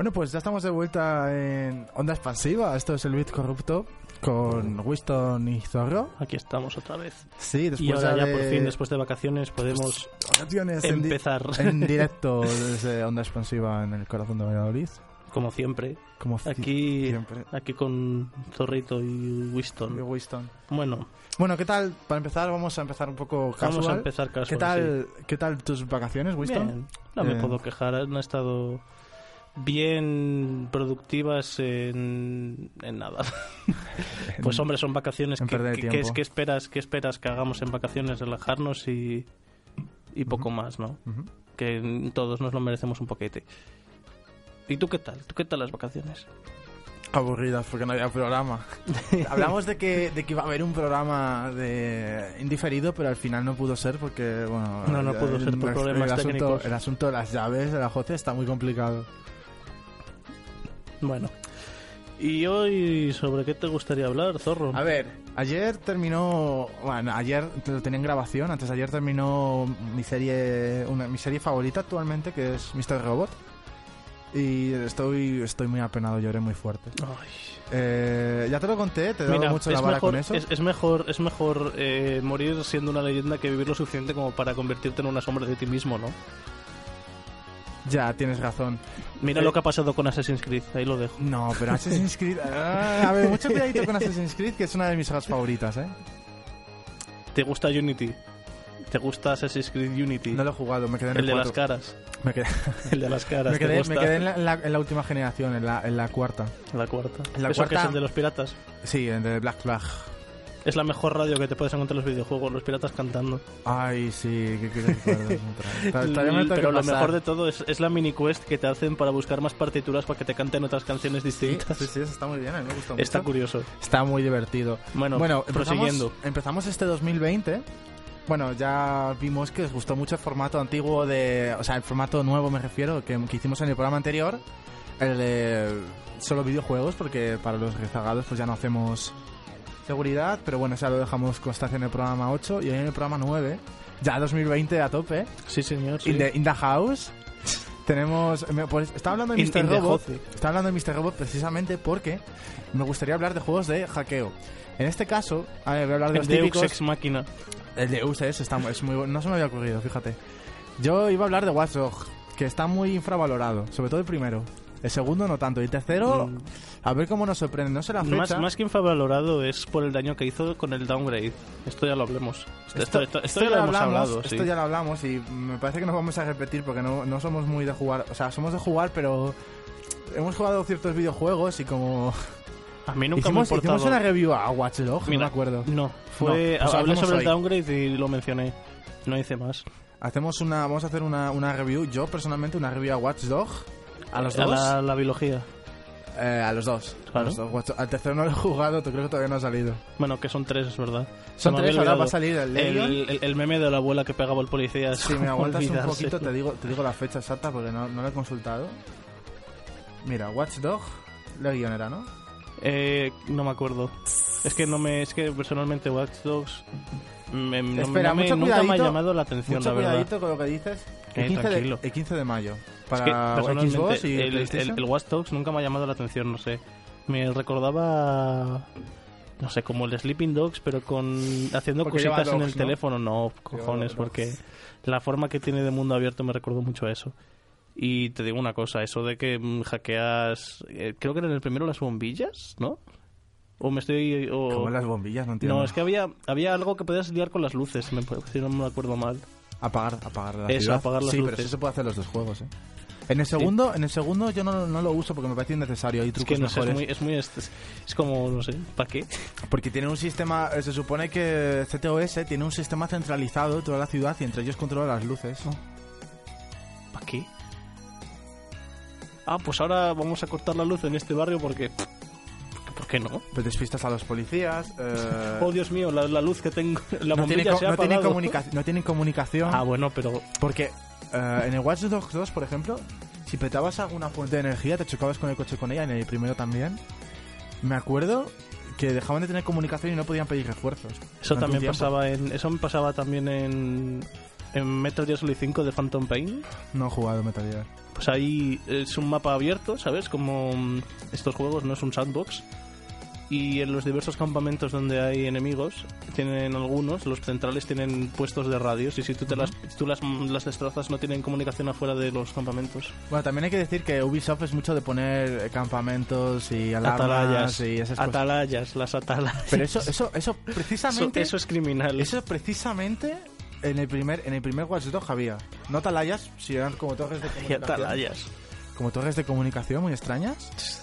Bueno, pues ya estamos de vuelta en Onda Expansiva. Esto es el Bit Corrupto con Winston y Zorro. Aquí estamos otra vez. Sí, después y ahora ya de- por fin, después de vacaciones, podemos vacaciones en di- empezar. en, directo desde Onda Expansiva en el corazón de Valladolid. como siempre, Como aquí, siempre. aquí con Zorrito y Y Winston. Winston. Bueno, Bueno, ¿qué tal? Para empezar, vamos a empezar un poco casual. vamos a empezar casual. ¿Qué tal, ¿Qué tal tus vacaciones, sí. Winston? Bien, no me Eh. puedo quejar, han estado bien productivas en, en nada. pues hombre, son vacaciones que, perder que- tiempo. que es, que esperas, que esperas que hagamos en vacaciones, relajarnos y, y poco más, ¿no? Ujú. que todos nos lo merecemos un poquete. ¿Y tú qué tal? ¿Tú qué tal las vacaciones? Aburridas porque no había programa. Hablamos de que, de que iba a haber un programa de indiferido, pero al final no pudo ser porque, bueno... No, no pudo ser por el- problemas el asunto, técnicos. El asunto de las llaves de la JOCE está muy complicado. Bueno. ¿Y hoy sobre qué te gustaría hablar, Zorro? A ver, ayer terminó... Bueno, ayer lo tenía en grabación, antes de ayer terminó mi serie, una, mi serie favorita actualmente, que es Mr. Robot. Y estoy, estoy muy apenado, lloré muy fuerte. Ay. Eh, ya te lo conté, te he dado mucho la vara mejor, con eso. es, es mejor, es mejor eh, morir siendo una leyenda que vivir lo suficiente como para convertirte en una sombra de ti mismo, ¿no? Ya, tienes razón. Mira Eh, lo que ha pasado con Assassin's Creed, ahí lo dejo. No, pero Assassin's Creed... ah, a ver, mucho cuidadito con Assassin's Creed, que es una de mis sagas favoritas, ¿eh? ¿Te gusta Unity? ¿Te gusta Assassin's Creed Unity? No lo he jugado, me quedé en el el, de las caras. Me quedé, El de las caras. me ¿te quedé, me quedé en, la, en la- en la última generación, en la, en la cuarta. La cuarta. En la ¿Eso que cuarta- es el de los piratas? Sí, en de Black Flag. Es la mejor radio que te puedes encontrar en los videojuegos, los piratas cantando. Ay, sí, qué, tengo Pero lo mejor de todo es, es la mini quest que te hacen para buscar más partituras para que te canten otras canciones Sí, distintas. sí, sí, eso está muy bien, a mí me gusta mucho. Está curioso. Está muy divertido. Bueno, Bueno, empezamos, prosiguiendo. empezamos este 2020. Bueno, ya vimos que os gustó mucho el formato antiguo de... O sea, el formato nuevo me refiero, que, que hicimos en el programa anterior. El de solo videojuegos, porque para los rezagados pues ya no hacemos seguridad. Pero bueno, ya lo dejamos constancia en el programa 8 y hoy en el programa 9. Ya 2020 a tope. Sí, señor. sí. In, the, in the house. Tenemos... Pues, estaba hablando de Mr. in Robot. Estaba hablando de Mr. Robot precisamente porque me gustaría hablar de juegos de hackeo. En este caso, a ver, voy a hablar de El los Deus típicos... Ex Máquina. El de UCS está, es muy bueno. No se me había ocurrido, fíjate. Yo iba a hablar de Watch Dogs, que está muy infravalorado. Sobre todo el primero. El segundo no tanto. Y el tercero, Mm. a ver cómo nos sorprende. No sé la fecha. Más, más que infravalorado es por el daño que hizo con el downgrade. Esto ya lo hablemos. Esto, esto- esto- esto ya lo hemos hablamos, hablado, esto sí. ya lo hablamos y me parece que nos vamos a repetir porque no, no somos muy de jugar. O sea, somos de jugar, pero hemos jugado ciertos videojuegos y como... A mí nunca hicimos, me hicimos una review a Watch Dogs, no Mira, me acuerdo. No, fue... No, pues hablé sobre hoy. el downgrade y lo mencioné. No hice más. Hacemos una, vamos a hacer una, una review, yo personalmente una review a Watch Dogs. A los A dos. la, la biología. Eh, a los dos. A Claro. los dos. Watch- Al tercero no lo he jugado, creo que todavía no ha salido. Bueno, que son tres, es verdad. Son me tres, ahora va a salir el Legion. el, el- el meme de la abuela que pegaba al policía. Si me aguantas un poquito, te digo, te digo la fecha exacta porque no, no la he consultado. Mira, Watch Dog, Legion era, ¿no? Eh, no me acuerdo. Es que no me, es que personalmente Watch Dogs me, no- Espera, no me- mucho nunca me ha cuidadito, llamado la atención, Mucho la verdad. cuidadito con lo que dices. Eh, El 15, de, tranquilo. el 15 de mayo. Es que Xbox y el, el, PlayStation. el Watch Dogs nunca me ha llamado la atención, no sé. Me recordaba no sé, como el Sleeping Dogs, pero con haciendo Porque cositas en el ¿no? teléfono, no, cojones, porque la forma que tiene de mundo abierto me recordó mucho a eso. Y te digo una cosa, eso de que mm, hackeas, eh, creo que era en el primero las bombillas, ¿no? O me estoy... O... Como las bombillas, no entiendo. No, es que había, había algo que podías liar con las luces, me, si no me acuerdo mal. Apagar, apagar la Eso, ciudad. apagar las sí, pero eso se puede hacer en los dos juegos, ¿eh? En el segundo, en el segundo yo no, no lo uso porque me parece innecesario. Hay Es trucos que no sé, es muy, es muy... Es, es como, no sé, ¿para qué? Porque tiene un sistema, eh, se supone que CTOS tiene un sistema centralizado de toda la ciudad y entre ellos controla las luces. ¿Para qué? Ah, pues ahora vamos a cortar la luz en este barrio porque... ¿Por qué no? Pues despistas a los policías. eh, Oh, Dios mío, la, la luz que tengo... La no, tienen bombilla co- se ha no tienen no comunicación. Ah, bueno, pero... Porque eh, en el Watch Dogs 2, por ejemplo, si petabas alguna fuente de energía, te chocabas con el coche con ella, en el primero también. Me acuerdo que dejaban de tener comunicación y no podían pedir refuerzos. Eso también pasaba en... Eso me pasaba también en... En Metal Gear Solid 5 de Phantom Pain. No he jugado Metal Gear. Pues ahí es un mapa abierto, ¿sabes? Como mm, estos juegos no es un sandbox. Y en los diversos campamentos donde hay enemigos, tienen algunos, los centrales tienen puestos de radios y si tú, te las, tú las, las destrozas no tienen comunicación afuera de los campamentos. Bueno, también hay que decir que Ubisoft es mucho de poner eh, campamentos y alarmas Atalayas, y esas cosas. atalayas, las atalayas. Pero eso, eso, eso Eso, precisamente, eso es criminal. eso precisamente en el primer, en el primer Watch Dogs había. No atalayas, si eran como torres de Y comunicación. atalayas. como torres de comunicación muy extrañas.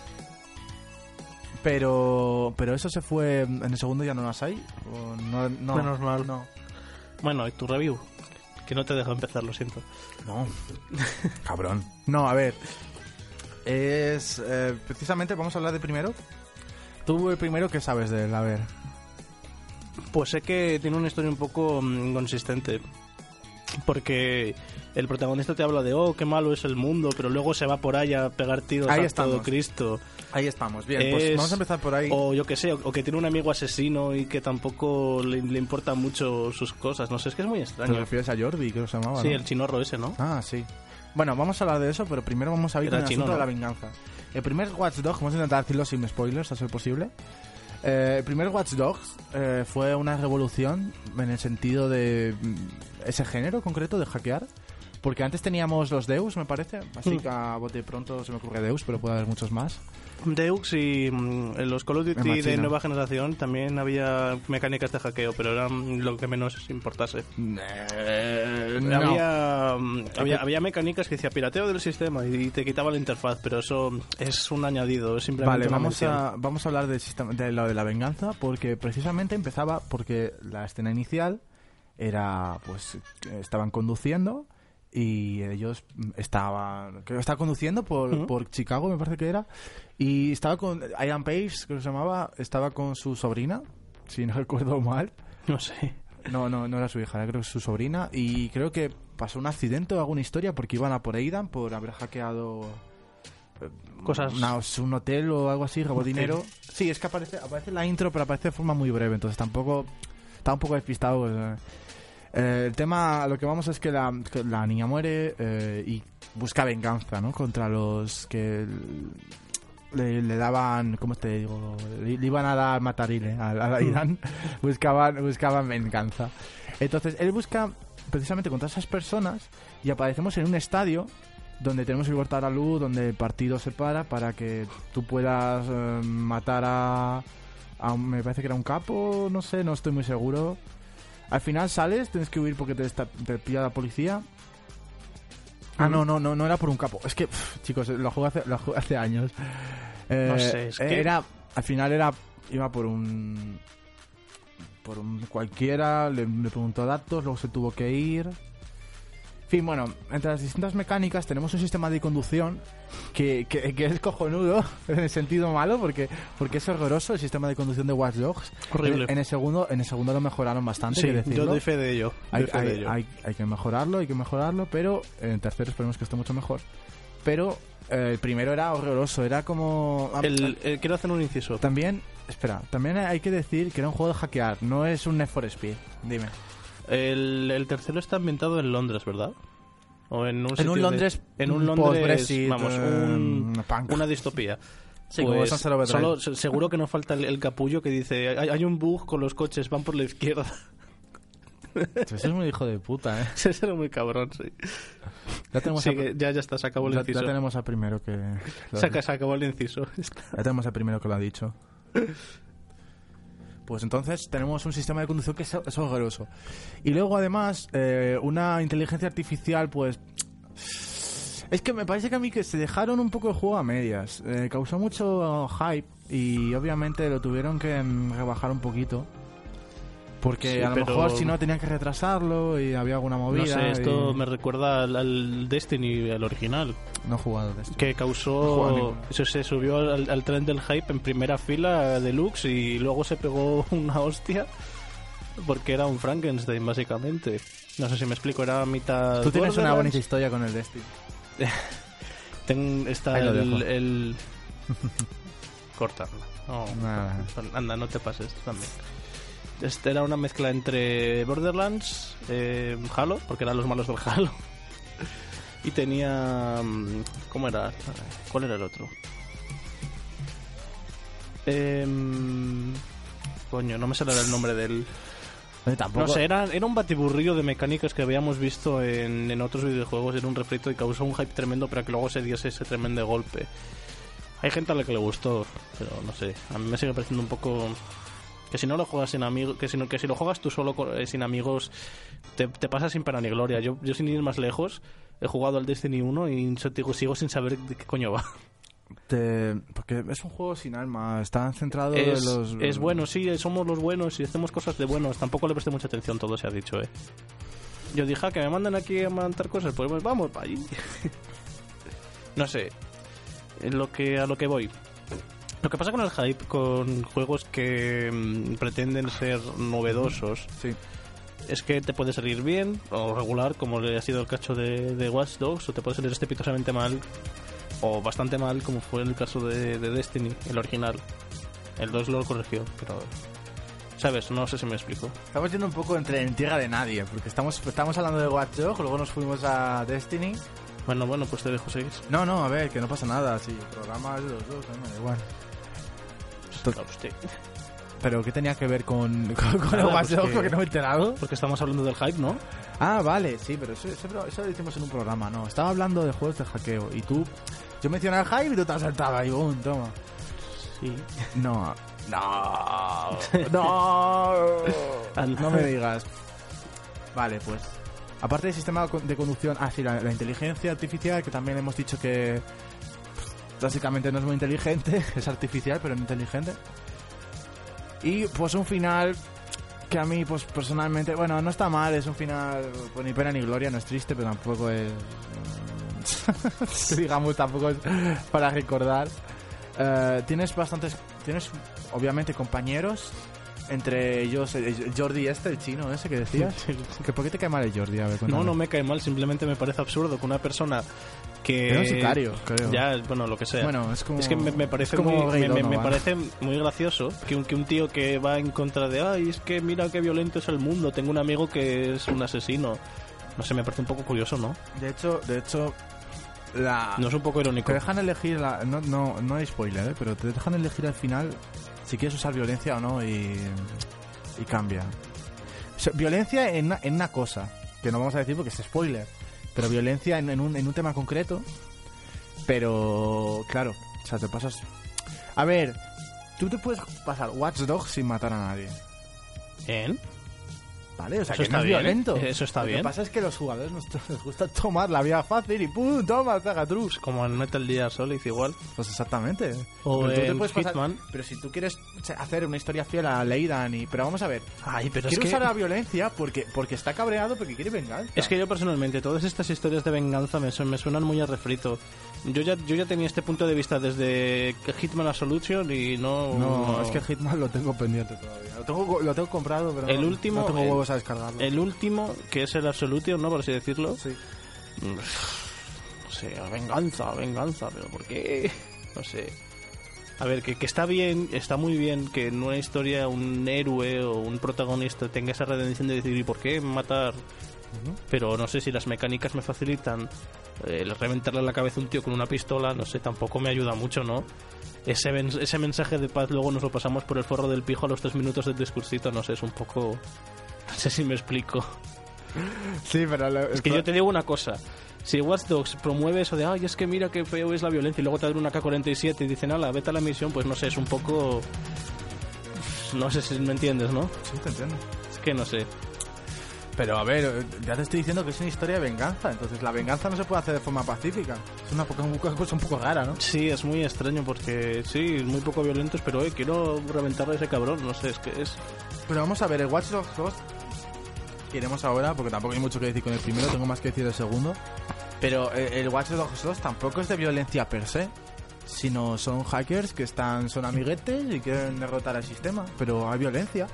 Pero, pero eso se fue en el segundo ya no las hay. o no, no, Menos mal. No, Bueno, ¿y tu review? Que no te dejo empezar, lo siento. no. cabrón. No, a ver. Es eh, precisamente vamos a hablar de primero. Tú el primero que sabes de él, a ver. Pues sé que tiene una historia un poco mm, inconsistente. Porque el protagonista te habla de, oh, qué malo es el mundo, pero luego se va por ahí a pegar tiros Ahí a estamos. todo Cristo. Ahí estamos. Bien, pues Es- vamos a empezar por ahí. O yo que sé, o, o que tiene un amigo asesino y que tampoco le, le importan mucho sus cosas. No sé, es que es muy ¿Te extraño. refieres a Jordi, que se llamaba? Sí, no? el chinorro ese, ¿no? Ah, sí. Bueno, vamos a hablar de eso, pero primero vamos a ir con el chino, asunto de la venganza. El primer Watch Dogs, vamos a intentar decirlo sin spoilers, a ser posible. Eh, el primer Watch Dogs eh, fue una revolución en el sentido de mm, ese género concreto de hackear. Porque antes teníamos los Deus, me parece. Así que a bote pronto se me ocurre Deus, pero puede haber muchos más. Deux y mm, los Call of Duty de nueva generación también había mecánicas de hackeo, pero eran lo que menos importase. Eh, no. Había, mm, había, había mecánicas que decía pirateo del sistema y te quitaba la interfaz, pero eso es un añadido, es simplemente Vale, vamos mención. a, vamos a hablar del sistema, de lo de la venganza, porque precisamente empezaba porque la escena inicial era, pues, estaban conduciendo y ellos estaban, creo que estaba conduciendo por, por Chicago, me parece que era, y estaba con, Ian creo que se llamaba, estaba con su sobrina, si no recuerdo mal, No sé. no, no, no era su hija, era creo que su sobrina. Y creo que pasó un accidente o alguna historia porque iban a por Aidan por haber hackeado eh, Cosas- una- un hotel o algo así, robó dinero. Sí, es que aparece, aparece la intro, pero aparece de forma muy breve, entonces tampoco está un poco despistado. pues, eh. El tema, lo que vamos es que la, que la niña muere eh, y busca venganza, ¿no? Contra los que le, le daban, ¿cómo te digo? Le, le iban a dar matarile a, a la Irán, buscaban, buscaban venganza. Entonces, él busca precisamente contra esas personas y aparecemos en un estadio donde tenemos que cortar la luz, donde el partido se para para que tú puedas eh, matar a, a me parece que era un capo, no sé, no estoy muy seguro. Al final sales, tienes que huir porque te, está- te pilla la policía. Ah, no, no, no, no era por un capo. Es que, pff, chicos, lo jugué hace, lo jugué hace años. Eh, No sé, es que- Era, al final era, iba por un... Por un cualquiera, le, le preguntó datos, luego se tuvo que ir. En fin, bueno, entre las distintas mecánicas tenemos un sistema de conducción que, que, que es cojonudo en el sentido malo porque, porque es horroroso el sistema de conducción de Watch Dogs. Horrible. En, en el segundo, en el segundo lo mejoraron bastante, Sí, yo doy fe de ello. Hay, doy fe de hay- ello. hay- hay que mejorarlo, hay que mejorarlo, pero en tercero esperemos que esté mucho mejor. Pero eh, el primero era horroroso, era como... El- el- quiero hacer un inciso. También, espera, también hay que decir que era un juego de hackear, no es un Need for Speed. Dime. El, el tercero está ambientado en Londres, ¿verdad? O en un, En un de- Londres en un Londres vamos eh, un- una distopía Sí, como pues Overdrive. solo, se- seguro que no falta el, el capullo que dice hay, hay un bug con los coches, van por la izquierda. Eso es muy hijo de puta, ¿eh? Ese era muy cabrón, sí. Ya tenemos, Sí, a- que ya, ya está, se acabó el ya, inciso. ya tenemos al primero que... ha Se, acabó el inciso. Ya tenemos el primero que lo ha dicho. Pues entonces tenemos un sistema de conducción que es, es horroroso. Y luego además eh, una inteligencia artificial pues... Es que me parece que a mí que se dejaron un poco el juego a medias. Eh, causó mucho hype y obviamente lo tuvieron que mm, rebajar un poquito. Porque Sí, a lo pero- mejor si no tenían que retrasarlo y había alguna movida. No sé, esto y- me recuerda al, al Destiny, el original, No he jugado de esto. que No causó... ninguno. Se, se subió al, al tren del hype en primera fila deluxe y luego se pegó una hostia porque era un Frankenstein, básicamente. No sé si me explico, era mitad... Tú tienes una bonita historia con el Destiny. ten- está Ahí lo el... dejo. el... Cortarla. No, Nada. Anda, no te pases también. Este era una mezcla entre Borderlands, eh, Halo, porque eran los malos del Halo. Y tenía. mm, ¿Cómo era? ¿Cuál era el otro? Em, coño, no me sale el nombre del. Tampoco... No sé, era, era un batiburrillo de mecánicas que habíamos visto en, en otros videojuegos. Era un refrito y causó un hype tremendo para que luego se diese ese tremendo golpe. Hay gente a la que le gustó, pero no sé. A mí me sigue pareciendo un poco. Que si no lo juegas sin amigos, que si, no- que si lo juegas tú solo con- eh, sin amigos, te, te pasa sin pena ni gloria. Yo, yo sin ir más lejos, he jugado al Destiny 1 y digo, sigo sin saber de qué coño va. Te- porque es un juego sin alma, está centrado Es, en los... es bueno, sí, somos los buenos y hacemos cosas de buenos. Tampoco le presté mucha atención, todo se ha dicho, eh. Yo dije, "Ah, que me mandan aquí a montar cosas, pues, pues vamos para allí. no sé, en lo que, a lo que voy. Lo que pasa con el hype, con juegos que mm, pretenden ser novedosos, Sí. es que te puede salir bien o regular, como le ha sido el caso de, de Watch Dogs, o te puede salir estrepitosamente mal o bastante mal, como fue el caso de, de Destiny, el original. El 2 lo corrigió, pero. ¿Sabes? No sé si me explico. Estamos yendo un poco entre en tierra de nadie, porque estamos, estamos hablando de Watch Dogs, luego nos fuimos a Destiny. Bueno, bueno, pues te dejo seguir. No, no, a ver, que no pasa nada, sí, el programa es de los dos, me da igual. Pero ¿qué tenía que ver con, con, con el Nada, pues que- Porque no me he enterado. Porque estamos hablando del hype, ¿no? Ah, vale, sí, pero eso, eso, eso lo hicimos en un programa, no. Estaba hablando de juegos de hackeo y tú... Yo mencioné el hype y tú te has saltado ahí, boom, toma. Sí. No, no, no, no me digas. Vale, pues. Aparte del sistema de conducción, ah, sí, la, la inteligencia artificial, que también hemos dicho que básicamente no es muy inteligente, es artificial, pero no inteligente. Y pues un final que a mí, pues personalmente, bueno, no está mal, es un final, pues ni pena ni gloria, no es triste, pero tampoco es. digamos, tampoco es para recordar. Eh, tienes bastantes. Tienes, obviamente, compañeros. Entre ellos, el Jordi este, el chino ese que decías. ¿Que ¿Por qué te cae mal el Jordi? A ver, No, no me cae mal, simplemente me parece absurdo que una persona que... Era un sicario, creo. Ya, bueno, lo que sea. Bueno, es como. Es que me, me parece es como muy, me, me- parece muy gracioso que un, que un tío que va en contra de ay es que mira qué violento es el mundo tengo un amigo que es un asesino no sé me parece un poco curioso no De hecho, de hecho. La... no es un poco irónico Te dejan elegir, la- no, no, no hay spoiler, ¿eh? pero te dejan elegir al final si quieres usar violencia o no y, y cambia. Violencia en una, en una cosa, que no vamos a decir porque es spoiler, pero violencia en, en un, en un tema concreto, pero claro, o sea, te pasas... A ver, tú te puedes pasar Watch Dogs sin matar a nadie, ¿En? ¿Vale? O sea, Eso que está no es bien, violento. eso está Lo bien. que pasa es que los jugadores nos, nos gusta tomar la vía fácil y ¡pum! ¡Toma! ¡Taga trus! como en Metal Gear Solid igual Pues exactamente. O Pero tú te en puedes pasar- Hitman. pero si tú quieres hacer una historia fiel a Leidan y... Pero vamos a ver. ay pero es Quiere que usar la violencia porque, porque está cabreado porque quiere venganza. es que yo personalmente todas estas historias de venganza me, me suenan muy a refrito yo ya yo ya tenía este punto de vista desde Hitman Absolution y no No, es que Hitman lo tengo pendiente todavía. Lo tengo, lo tengo comprado, pero El último, no tengo el- huevos a descargarlo. el último que es el Absolution no por así decirlo Sí. no sé, venganza, venganza, pero ¿por qué? No sé. A ver, que, que está bien, está muy bien que en una historia un héroe o un protagonista tenga esa redención de decir, ¿y por qué matar? Pero no sé si las mecánicas me facilitan eh, el reventarle la cabeza a un tío con una pistola, no sé, tampoco me ayuda mucho, ¿no? ese, ese mensaje de paz luego nos lo pasamos por el forro del pijo a los tres minutos del discursito, no sé, es un poco... No sé si me explico. Sí, pero... lo- Es que yo te digo una cosa. Si Watch Dogs promueve eso de, ay, es que mira qué feo es la violencia, y luego te dan una K-47 y dicen, ala, vete a la misión, pues no sé, es un poco... No sé si me entiendes, ¿no? Sí, te entiendo. Es que no sé. Pero a ver, ya te estoy diciendo que es una historia de venganza, entonces la venganza no se puede hacer de forma pacífica. Es una, poca- una cosa un poco rara, ¿no? Sí, es muy extraño porque, sí, muy poco violentos, pero, eh, quiero reventarle a ese cabrón, no sé, es que es... Pero vamos a ver, el Watch Dogs 2 que iremos ahora, porque tampoco hay mucho que decir con el primero, tengo más que decir del segundo. Pero eh, el Watch Dogs 2 tampoco es de violencia per se, sino son hackers que están son amiguetes y quieren derrotar al sistema, pero hay violencia.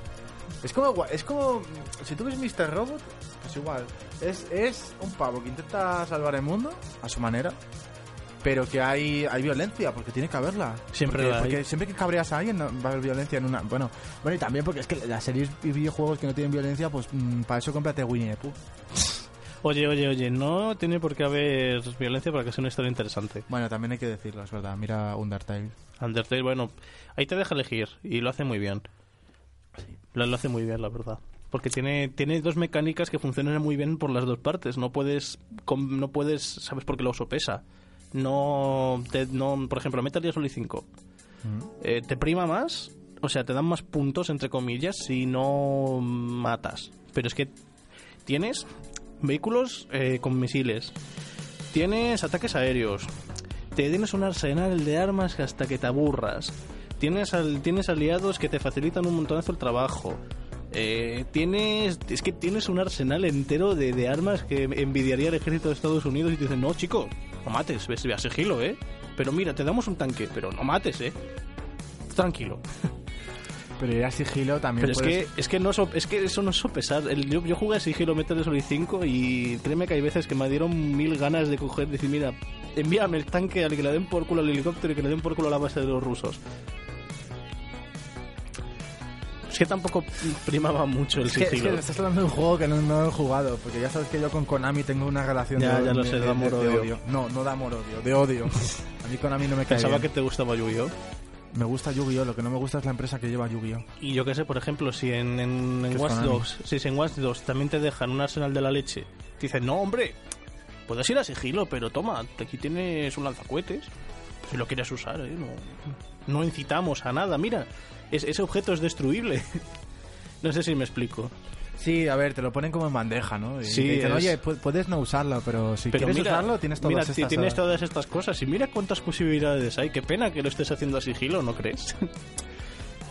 Es como, es como si tú ves Mr. Robot, pues igual, es, es un pavo que intenta salvar el mundo a su manera. Pero que hay, hay violencia, porque tiene que haberla. Siempre porque, la hay. porque siempre que cabreas a alguien no- va a haber violencia en una... Bueno, bueno, y también porque es que las series y videojuegos que no tienen violencia, pues mm, para eso cómprate Winnie the Pooh. Oye, oye, oye, no tiene por qué haber violencia para que sea una historia interesante. Bueno, también hay que decirlo, es verdad. Mira Undertale. Undertale, bueno, ahí te deja elegir y lo hace muy bien. Lo, lo hace muy bien, la verdad. Porque tiene, tiene dos mecánicas que funcionan muy bien por las dos partes. No puedes, com- no puedes, ¿sabes por qué lo sopesa? No, te- no por ejemplo, Metal Gear Solid 5 eh, te prima más, o sea, te dan más puntos, entre comillas, si no matas. Pero es que tienes vehículos eh, con misiles, tienes ataques aéreos, te tienes un arsenal de armas hasta que te aburras, tienes, al- tienes aliados que te facilitan un montonazo el trabajo. eh, tienes es que tienes un arsenal entero de, de armas que envidiaría el ejército de Estados Unidos y te dicen no chico no mates ves ve a sigilo eh pero mira te damos un tanque pero no mates eh tranquilo Pero ir a sigilo también pero es que, es que no so- es que eso no es sopesar. El- yo, yo jugué a Sigilo Metal Gear Solid 5 y créeme que hay veces que me dieron mil ganas de coger, decir, mira, envíame el tanque al que le den por culo al helicóptero y que le den por culo a la base de los rusos. Es que tampoco primaba mucho el Es que, es sigilo. que estás hablando de un juego que no, no he jugado, porque ya sabes que yo con Konami tengo una relación Ya, de, ya lo de- sé, de de- amor-odio. odio. No, no de amor-odio, de odio. A mí Konami no me cae Pensaba bien. que te gustaba Yu-Gi-Oh! Me gusta Yu-Gi-Oh! Lo que no me gusta es la empresa que lleva Yu-Gi-Oh! Y yo qué sé, por ejemplo, si en, en, en es Watch. Dogs, si en Watch Dogs también te dejan un arsenal de la leche, te dicen, no, hombre, puedes ir a sigilo, pero toma, aquí tienes un lanzacohetes, si lo quieres usar, ¿eh? no, no incitamos a nada, mira, es- ese objeto es destruible. no sé si me explico. Sí, a ver, te lo ponen como en bandeja, ¿no? Y Sí, dicen, es- oye, pu- puedes no usarlo, pero si Pero quieres mira, usarlo, tienes todas mira, estas... ti- tienes todas estas cosas y mira cuántas posibilidades hay. Qué pena que lo estés haciendo a sigilo, ¿no crees?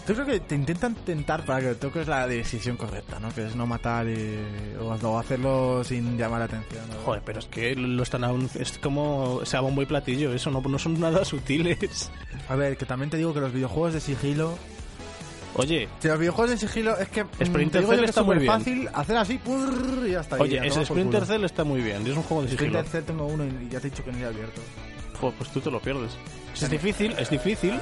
Yo creo que te intentan tentar para que toques la decisión correcta, ¿no? Que es no matar y... o, o hacerlo sin llamar la atención. ¿no? Joder, pero es que lo están aún, es como o sea bombo y platillo, eso no, no son nada sutiles. A ver, que también te digo que los videojuegos de sigilo... Oye, Si los videojuegos de sigilo es que... mm, Splinter te digo Cell está muy bien. fácil hacer así purr, y ya está. Oye, ese Splinter. Cell está muy bien, es un juego de sigilo. Splinter Cell tengo uno y ya te he dicho que no he abierto. Joder, pues tú te lo pierdes. Es difícil, es difícil,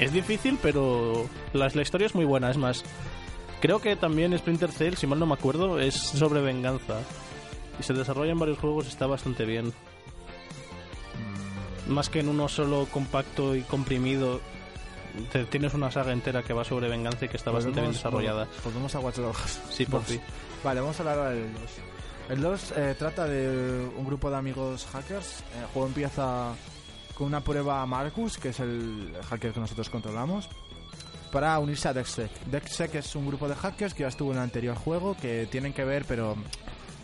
es difícil, pero la, la historia es muy buena. Es más, creo que también Splinter Cell, si mal no me acuerdo, es sobre venganza. Y se desarrolla en varios juegos, está bastante bien. Más que en uno solo compacto y comprimido. te- tienes una saga entera que va sobre venganza y que está bastante bien desarrollada. Volvemos a Watch Dogs. Sí, por fin. Vale, vamos a hablar ahora del 2. El 2 eh, trata de un grupo de amigos hackers. El juego empieza con una prueba a Marcus, que es el hacker que nosotros controlamos, para unirse a DexSec. DexSec es un grupo de hackers que ya estuvo en el anterior juego, que tienen que ver, pero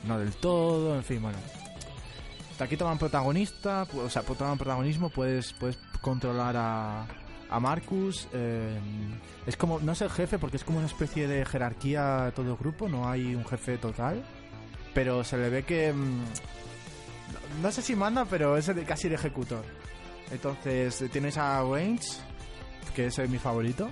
no del todo, en fin, bueno. Aquí toman protagonista, o sea, toman protagonismo, puedes, puedes controlar a, a Marcus. eh, es como, no es el jefe porque es como una especie de jerarquía todo el grupo, no hay un jefe total. Pero se le ve que. mm, no- no sé si manda, pero es el- casi el ejecutor. Entonces tienes a Range, que es eh, mi favorito.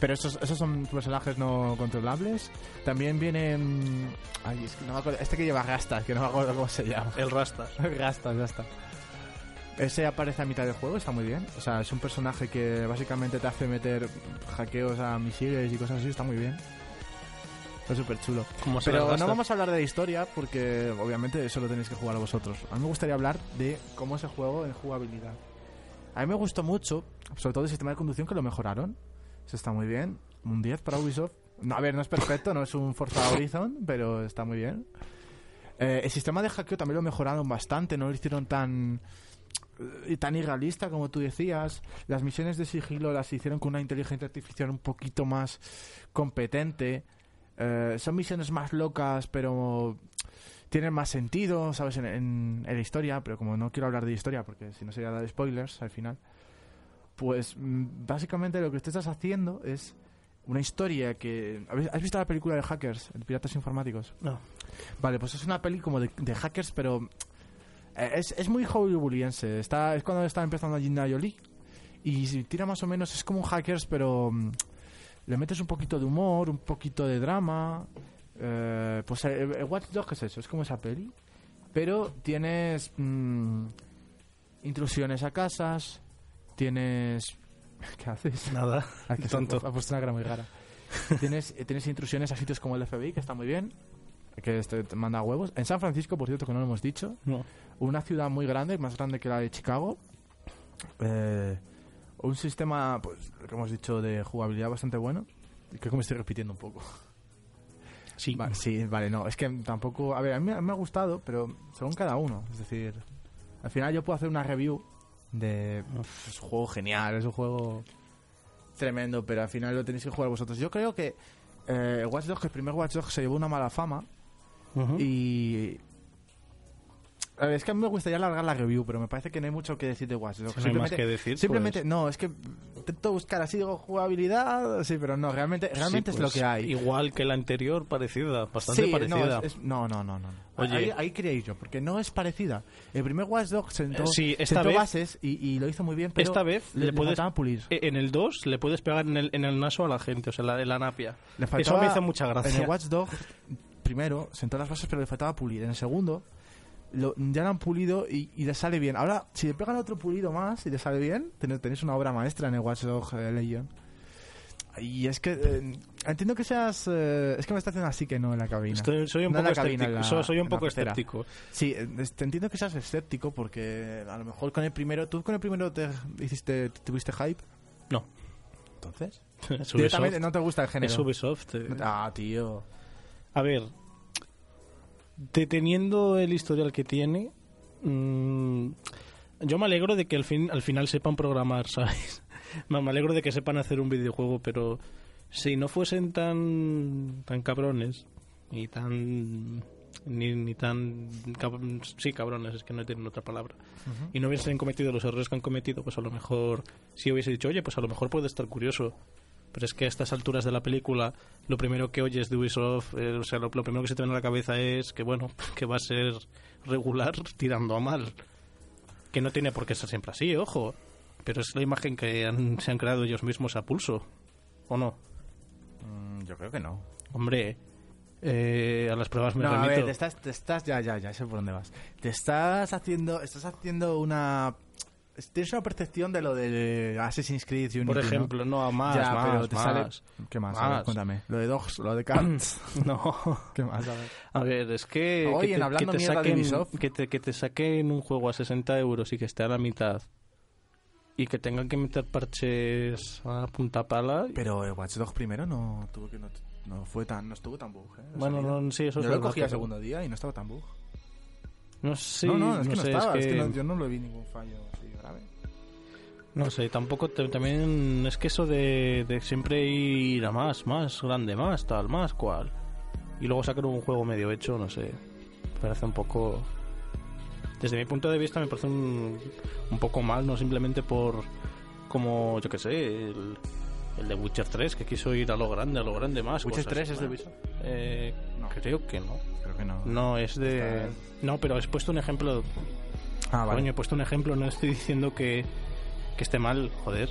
Pero esos, esos son personajes no controlables. También viene. mm, Ay, es que no me acuerdo. Este que lleva gastas, que no me acuerdo cómo se llama. El Rastas. Gastas, ya está. Ese aparece a mitad del juego, está muy bien. O sea, es un personaje que básicamente te hace meter hackeos a misiles y cosas así, está muy bien. Está súper chulo. Pero no vamos a hablar de la historia porque obviamente eso lo tenéis que jugar a vosotros. A mí me gustaría hablar de cómo es el juego en jugabilidad. A mí me gustó mucho, sobre todo el sistema de conducción que lo mejoraron. Eso está muy bien. Un 10 para Ubisoft. No, a ver, no es perfecto, no es un Forza Horizon, pero está muy bien. Eh, el sistema de hackeo también lo mejoraron bastante, no lo hicieron tan eh, tan irrealista como tú decías. Las misiones de sigilo las hicieron con una inteligencia artificial un poquito más competente. Eh, son misiones más locas, pero tienen más sentido, ¿sabes? En, en- en la historia, pero como no quiero hablar de historia, porque si no sería dar spoilers al final, pues mm, básicamente lo que tú estás haciendo es una historia que... ¿habéis- ¿Has visto la película de Hackers, el Piratas Informáticos? No. Vale, pues es una peli como de, de hackers, pero eh, es, es muy hollywoodiense. Está, es cuando está empezando Gina Jolie. Y tira más o menos, es como un hackers, pero mm, le metes un poquito de humor, un poquito de drama. Eh, pues eh, eh, Watch Dogs es eso, es como esa peli. Pero tienes mm, intrusiones a casas, tienes... ¿Qué haces? Nada. Ah, que Tonto. ha puesto una cara muy rara. tienes, eh, tienes intrusiones a sitios como el FBI, que está muy bien. Que este te manda huevos. En San Francisco, por cierto, que no lo hemos dicho. No. Una ciudad muy grande, más grande que la de Chicago. Eh, un sistema, pues, lo que hemos dicho, de jugabilidad bastante bueno. Creo que me estoy repitiendo un poco. Sí. Va- sí, vale, no. Es que tampoco. A ver, a mí, a mí me ha gustado, pero según cada uno. Es decir, al final yo puedo hacer una review de. "Uf, Es un juego genial, es un juego tremendo, pero al final lo tenéis que jugar vosotros. Yo creo que eh, Watch Dogs, el primer Watch Dogs se llevó una mala fama y. A ver, es que a mí me gustaría alargar la review, pero me parece que no hay mucho que decir de Watch Dogs. Si no hay más que decir, Simplemente, pues- no, es que intento buscar así, digo, jugabilidad, sí, pero no, realmente, realmente Sí, es lo pues, que hay. Igual que la anterior, parecida, bastante Sí, parecida. No, es- es- no, no, no, no. Oye. ahí, ahí yo, porque no es parecida. El primer Watch Dogs sentó, Eh, sí, esta sentó vez- bases y, y lo hizo muy bien, pero Esta vez le, le puedes- faltaba pulir. Eh, En el 2 le puedes pegar en el, en el naso a la gente, o sea, la de la napia. Le Eso faltaba- me hizo mucha En gracia. el Watch Dogs, primero, sentó las bases, pero le faltaba pulir. En el segundo, lo, ya lo han pulido y, y le sale bien. Ahora, si le pegan otro pulido más y le sale bien, ten- tenéis una obra maestra en el Watch Dogs eh, Legion. Y es que eh, entiendo que seas. eh, es que me está haciendo así que no en la cabina. Estoy- soy un No poco escéptico. la- soy un poco escéptico. Sí, eh, te entiendo que seas escéptico porque a lo mejor con el primero. ¿Tú con el primero te hiciste, tuviste hype? No. Entonces. Directamente no te gusta el género. Es Ubisoft. eh. Ah, tío. A ver, deteniendo el historial que tiene, mm, yo me alegro de que al, fin, al final sepan programar, ¿sabes? Me alegro de que sepan hacer un videojuego, pero si no fuesen tan, tan cabrones y tan... Ni, ni tan... cab- sí, cabrones, es que no tienen otra palabra. Y no hubiesen cometido los errores que han cometido, pues a lo mejor si hubiese dicho, oye, pues a lo mejor puede estar curioso. Pero es que a estas alturas de la película, lo primero que oyes de Ubisoft, eh, o sea, lo, lo primero que se te viene a la cabeza es que, bueno, que va a ser regular tirando a mal. Que no tiene por qué ser siempre así, ojo. Pero es la imagen que han- se han creado ellos mismos a pulso. ¿O no? Mm, yo creo que no. Hombre, eh, a las pruebas me no, a remito. ver, te estás, te estás, ya, ya, ya sé por dónde vas. Te estás haciendo, estás haciendo una, tienes una percepción de lo de Assassin's Creed Unity, Por ¿no? ejemplo, no, a más, Ya, más, pero te sale- más. ¿Qué más? A ver, Más. cuéntame. Lo de Dogs, lo de Cats. No. ¿Qué más? A ver. A ver, es que. Oye, que en hablando mierda de saquen, Ubisoft. que, te, que te saquen un juego a 60 euros y que esté a la mitad. Y que tengan que meter parches a punta pala. Pero el Watch Dogs primero no tuvo que no, no fue tan, no estuvo tan bug. ¿eh? de bueno, no, sí, eso Yo es lo cogí al pero- segundo día y no estaba tan bug. No sé, no, no, es que no, sé, estaba. es es que no- yo no lo vi ningún fallo así grave. no sé, tampoco. te- también es que eso de, de siempre ir a más, más grande, más tal, más cual. Y luego sacar un juego medio hecho, no sé. Me parece un poco. Desde mi punto de vista, me parece un, un poco mal, no simplemente por. Como, yo que sé, el, el de Witcher 3, que quiso ir a lo grande, a lo grande más. ¿Witcher cosas 3 es de. Ubisoft? Eh, No. Creo que no. Creo que no. No, es de. Está- No, pero he puesto un ejemplo. Ah, vale. Coño, he puesto un ejemplo, no estoy diciendo que, que esté mal, joder.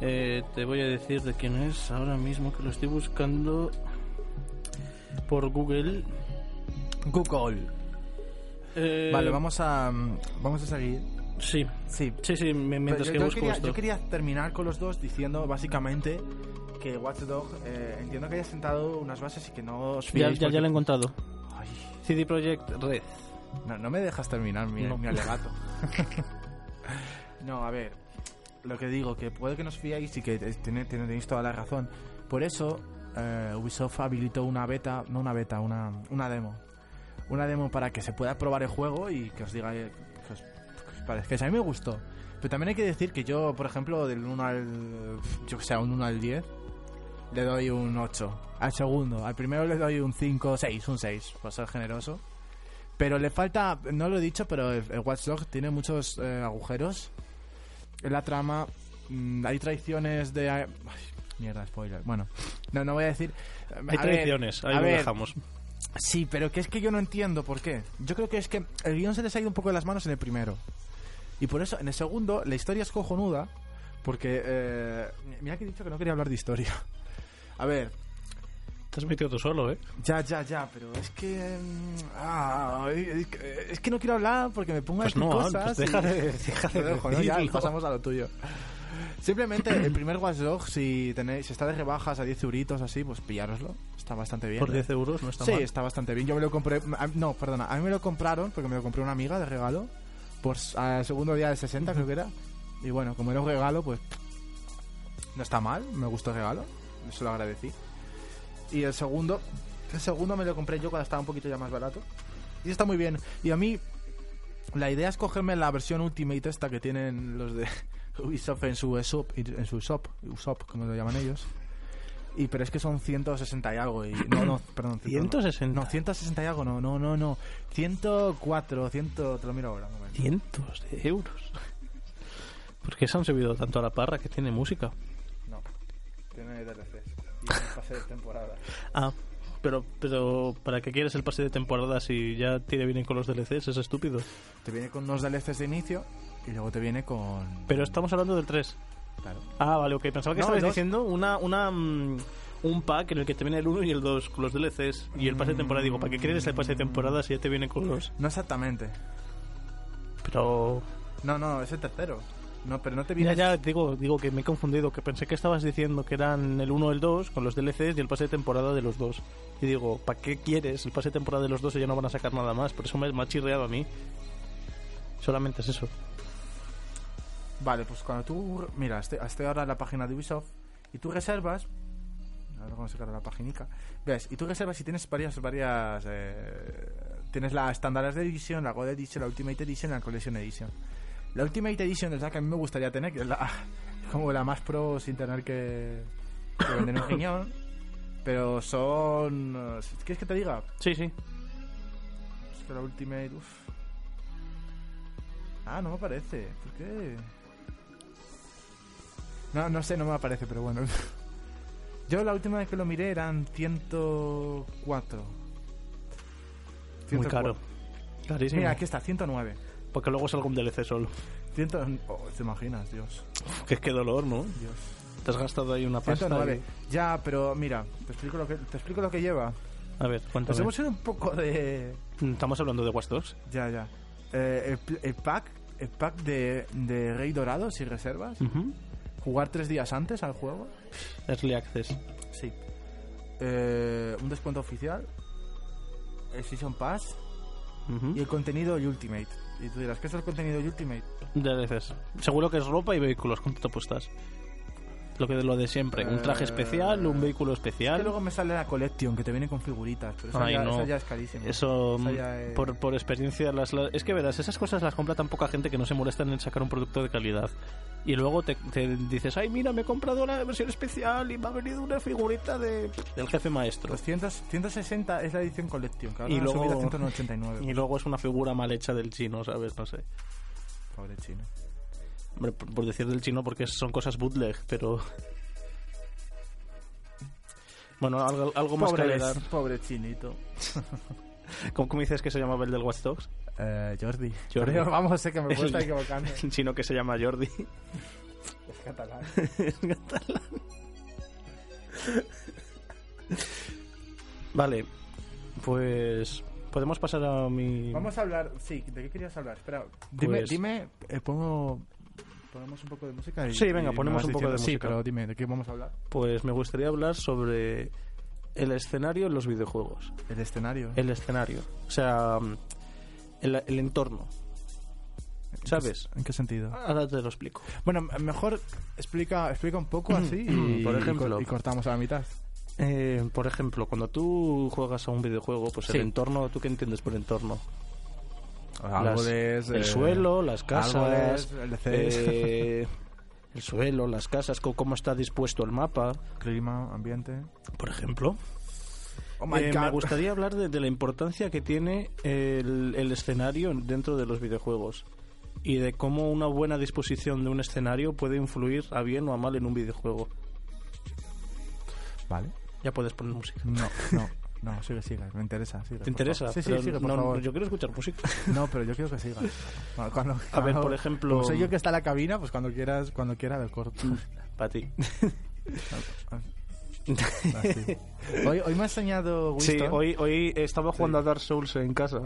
Eh, te voy a decir de quién es ahora mismo que lo estoy buscando por Google. Google. Eh, Vale, vamos a, mm, vamos a seguir. Sí, Sí. sí, sí, me- mientras que yo, yo busco quería, esto. yo quería terminar con los dos diciendo básicamente que Watch Dog eh, entiendo que haya sentado unas bases y que no os Ya, ya, ya lo he encontrado. Ay, CD Projekt Red. no, no me dejas terminar mi, No. mi alegato. No, a ver, lo que digo, que puede que nos fiáis y que tenéis toda la razón. Por eso, eh, Ubisoft habilitó una beta, no una beta, una, una demo. Una demo para que se pueda probar el juego y que os diga eh, que a mí me gustó. Pero también hay que decir que yo, por ejemplo, del 1 al. Yo que sé, un 1 al 10, le doy un 8. Al segundo, al primero le doy un 5, 6, un 6, por ser generoso. Pero le falta, no lo he dicho, pero el, el Watch Dogs tiene muchos eh, agujeros en la trama. mm, hay traiciones de. ay, mierda, spoiler. Bueno, no, no voy a decir. eh, Hay a ver, traiciones, ahí a lo ver, dejamos. Sí, pero que es que yo no entiendo por qué. Yo creo que es que el guion se les ha ido un poco de las manos en el primero. Y por eso, en el segundo, la historia es cojonuda. Porque, eh, mira que he dicho que no quería hablar de historia. A ver, Te has metido tú solo, ¿eh? ya, ya, ya, pero es que. mm, ah, es que- no quiero hablar porque me pongo a Pues decir no, cosas. pues deja de- deja de dejo, ¿no? Ya, pasamos a lo tuyo. Simplemente, el primer Watch Dogs, si, tenéis, si está de rebajas a 10 euritos así, pues pillároslo. Está bastante bien. Por ¿eh? 10 euros no está sí, mal. está bastante bien. Yo me lo compré. a- No, perdona. A mí me lo compraron porque me lo compré una amiga de regalo. Por al segundo día de 60, creo que era. Y bueno, como era un regalo, pues. No está mal. Me gustó el regalo. Eso lo agradecí. Y el segundo. El segundo me lo compré yo cuando estaba un poquito ya más barato. Y está muy bien. Y a mí. La idea es cogerme la versión Ultimate esta que tienen los de Ubisoft en su shop, en su shop, Usopp, como lo llaman ellos. Y pero es que son 160 y algo y no no, perdón, 160. no, 160 y algo, no, no, no, no. 104, 100, te lo miro ahora, un. Cientos de euros. ¿Por qué se han subido tanto a la parra que tiene música? No. Tiene DLCs y un pase de temporada. Ah, pero, pero ¿para qué quieres el pase de temporada si ya tiene vienen con los DLCs? Es estúpido. Te viene con unos DLCs de inicio y luego te viene con Pero estamos hablando del 3. Claro. Ah, vale, ok. Pensaba que No, estabas diciendo una, una, mm, un pack en el que te viene el 1 y el 2 con los DLCs y el pase de temporada. Digo, ¿para qué quieres el pase de temporada si ya te viene con los...? No exactamente. Pero... No, no, es el tercero. No, pero no te viene Ya, ya, digo, digo que me he confundido, que pensé que estabas diciendo que eran el 1 o el 2 con los DLCs y el pase de temporada de los dos. Y digo, ¿para qué quieres el pase de temporada de los dos si ya no van a sacar nada más? Por eso me, me ha chirreado a mí. Solamente es eso. Vale, pues cuando tú. Mira, estoy, estoy ahora en la página de Ubisoft y tú reservas. A ver cómo se queda la páginica. Ves, y tú reservas y tienes varias. varias eh, tienes la Standard Edition, la Gold Edition, la Ultimate Edition y la Collection Edition. La Ultimate Edition es la que a mí me gustaría tener, que es la, como la más pro sin tener que, que vender un riñón. Pero son. ¿Quieres que te diga? Sí, sí. Es que la Ultimate. Uf. Ah, no me aparece. ¿Por qué? No, no sé, no me aparece, pero bueno. Yo la última vez que lo miré eran 104. Muy 104. caro. Carísimo. Mira, aquí está, 109. Porque luego es algún DLC solo. 100, oh, ¿Te imaginas, Dios? Que es que dolor, ¿no? Dios. Te has gastado ahí una pasta. 109. y- Ya, pero mira, te explico lo que, te explico lo que lleva. A ver, Nos cuéntame. hemos ido un poco de... Estamos hablando de Watch Dogs. Ya, ya. Eh, el, el pack, el pack de, de Rey Dorado, si reservas. Jugar tres días antes al juego. Early Access. Sí. Eh, un descuento oficial. El Season Pass. Y el contenido y Ultimate. Y tú dirás, ¿qué es el contenido y Ultimate? DLCs. Seguro que es ropa y vehículos. ¿Cuánto te apuestas? Lo que de lo de siempre. Un traje Eh, especial, un vehículo Es que especial. luego me sale la Collection, que te viene con figuritas. Pero eso, Ay, ya, no. eso ya es carísimo. Eso, Eso ya es- por, por experiencia, las, la- es que verás, esas cosas las compra tan poca gente que no se molestan en sacar un producto de calidad. Y luego te, te dices, ay, mira, me he comprado la versión especial y me ha venido una figurita de, del jefe maestro. Pues 100 160 es la edición Collection, que ahora Y luego- a 189. Y luego es una figura mal hecha del chino, ¿sabes? No sé. Pobre chino. Hombre, por, por decir del chino porque son cosas bootleg, pero... Bueno, algo, algo más que Pobre, agregar. pobre chinito. ¿Cómo, cómo dices que se llamaba el del Watch Dogs? Eh, Jordi. Jordi. Pero vamos, sé que me puedo estar equivocando. El chino que se llama Jordi. Es catalán. Es catalán. Vale, pues podemos pasar a mi... Vamos a hablar, sí, ¿de qué querías hablar? Espera, dime, Pues- dime eh, pongo, ponemos un poco de música. Y, Sí, venga, y ponemos un poco de. Sí, música. pero dime, ¿de qué vamos a hablar? Pues me gustaría hablar sobre el escenario en los videojuegos. El escenario. El escenario, o sea, el, el entorno. ¿Sabes? ¿En qué sentido? Ahora te lo explico. Bueno, mejor explica, explica un poco así y, Por ejemplo. y cortamos a la mitad. Eh, por ejemplo, cuando tú juegas a un videojuego, pues Sí. el entorno, ¿tú qué entiendes por entorno? Árboles, el eh, suelo, las casas, LCs. eh, el suelo, las casas, cómo está dispuesto el mapa, clima, ambiente. por ejemplo. Oh my Eh, God. me gustaría hablar de, de la importancia que tiene el, el escenario dentro de los videojuegos y de cómo una buena disposición de un escenario puede influir a bien o a mal en un videojuego. Vale. Ya puedes poner música. No, no, no, sigue, sigue. Me interesa. Sigue, ¿Te interesa? Sí, sí, sigue, por no, favor. yo quiero escuchar música. No, pero yo quiero que sigas. Bueno, cuando- A ver, cuando- por ejemplo- Como soy yo que está en la cabina, pues cuando quieras, cuando quiera, del corto. Para ti. Así. Hoy, hoy me ha enseñado Sí, Winston. hoy, hoy estaba jugando a Dark Souls en casa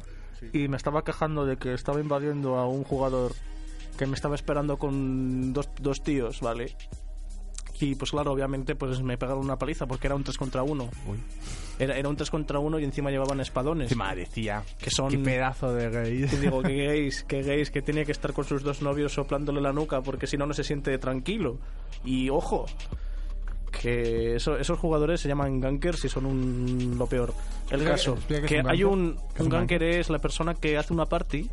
y me estaba quejando de que estaba invadiendo a un jugador que me estaba esperando con dos, dos tíos, ¿vale? Y pues claro, obviamente pues me pegaron una paliza porque era un 3 contra 1. Uy. Era, era un 3 contra 1 y encima llevaban espadones. Encima decía. Que son... Qué pedazo de gay. Y digo, que gays, que gays, que tenía que estar con sus dos novios soplándole la nuca porque si no, no se siente tranquilo. Y ojo, que eso- esos jugadores se llaman gankers y son un, lo peor. El caso, que hay un, ¿Qué es un un ganker ganker? es la persona que hace una party,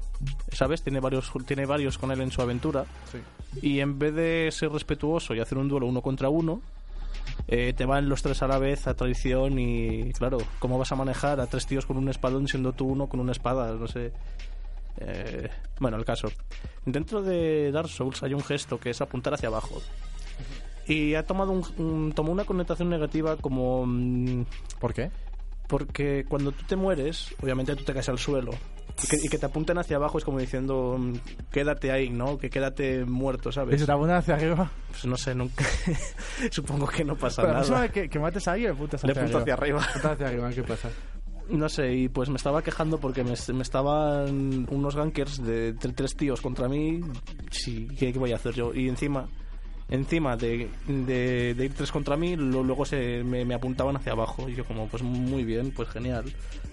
¿sabes? Tiene varios, tiene varios con él en su aventura. Sí. Y en vez de ser respetuoso y hacer un duelo uno contra uno, eh, te van los tres a la vez a traición y claro, ¿cómo vas a manejar a tres tíos con un espadón siendo tú uno con una espada? No sé. Eh, bueno, el caso. Dentro de Dark Souls hay un gesto que es apuntar hacia abajo. Y ha tomado un, un- tomó una connotación negativa como... mm, ¿Por qué? porque cuando tú te mueres, obviamente tú te caes al suelo. Y que, y que te apunten hacia abajo es como diciendo, mm, quédate ahí, ¿no? Que quédate muerto, ¿Y ¿sabes? se te apunta hacia arriba? Pues no sé, nunca. Supongo que no pasa Pero la próxima nada. vez que, que mates a alguien, le apuntas Le hacia apunto hacia arriba. arriba. Apuntas hacia arriba, ¿qué pasa? No sé, y pues me estaba quejando porque me, me estaban unos gankers de, tre- tres tíos contra mí. Sí, ¿qué, qué voy a hacer yo? Y encima, encima de, de- de ir tres contra mí, lo- luego se me, me apuntaban hacia abajo. Y yo como, pues muy bien, pues genial.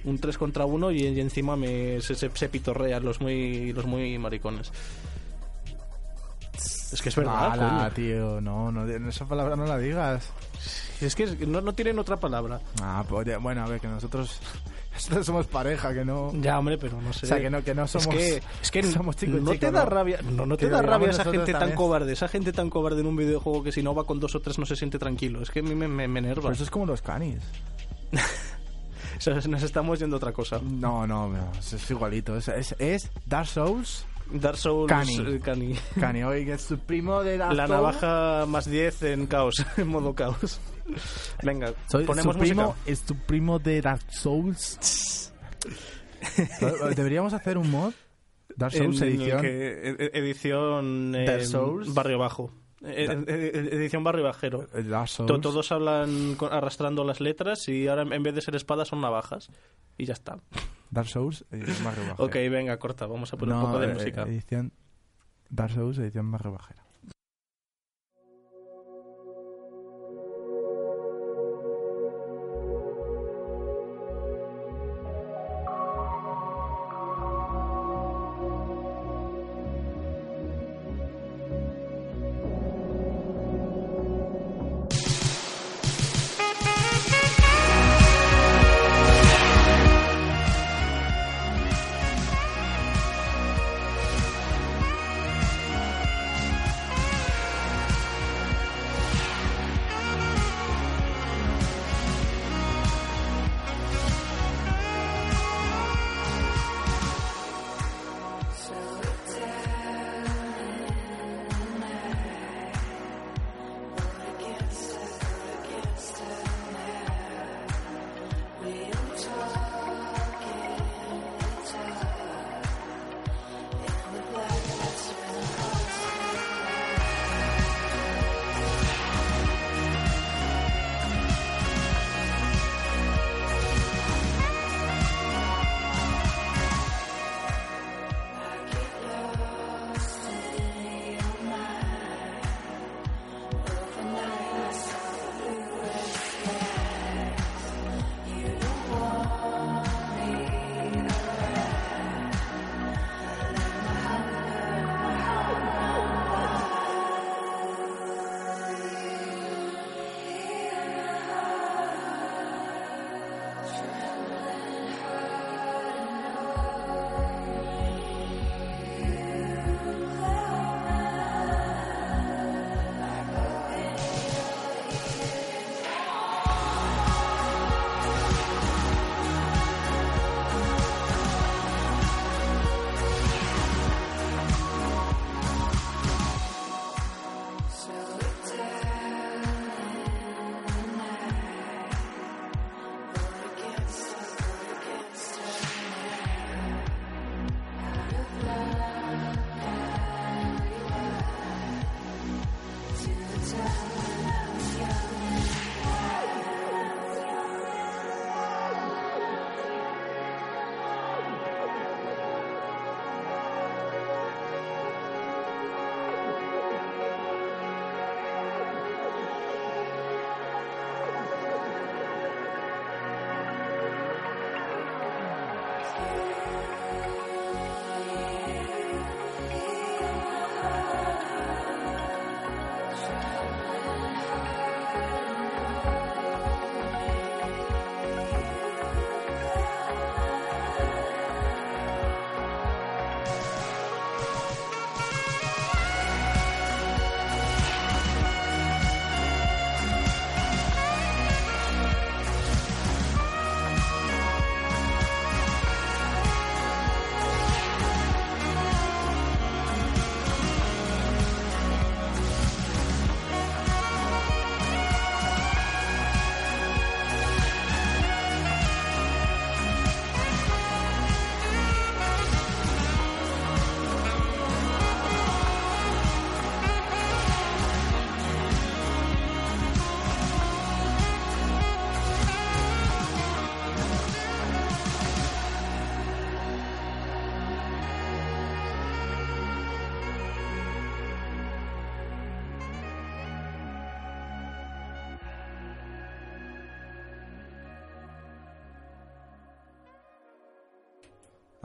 Un tres contra uno y, y encima me, se, se, se pitorrean los muy, los muy maricones. Es que es verdad, Ala, tío, no, no, esa palabra no la digas. Es que no, no tienen otra palabra. Ah, pues, bueno, a ver, que nosotros, nosotros somos pareja, que no... Ya, hombre, pero no sé. O sea, que no, que no somos... es que, es que somos chico y no te da ¿no? rabia, no, no te da rabia esa gente tan cobarde, esa gente tan cobarde en un videojuego que si no va con dos o tres no se siente tranquilo. Es que a mí me, me, me enerva. Pero eso es como los canis. O sea, nos estamos yendo a otra cosa. No, no, no, es, es igualito. Es, es, es Dark Souls Dark Souls Cani. eh, Cani. Cani. Oye, es su primo de Dark La navaja más 10 en caos, en modo caos. Venga, Soy ponemos su primo, música. es tu primo de Dark Souls. Deberíamos hacer un mod. Dark Souls En- en el edición. que- e- e- edición eh, Dark Souls. barrio bajo. Eh, eh, eh, edición barrio bajero. Todos hablan arrastrando las letras y ahora en vez de ser espadas son navajas. Y ya está. Dark Souls edición barrio bajera. Ok, venga, corta. Vamos a poner No, un poco de música. Edición Dark Souls edición barrio bajera.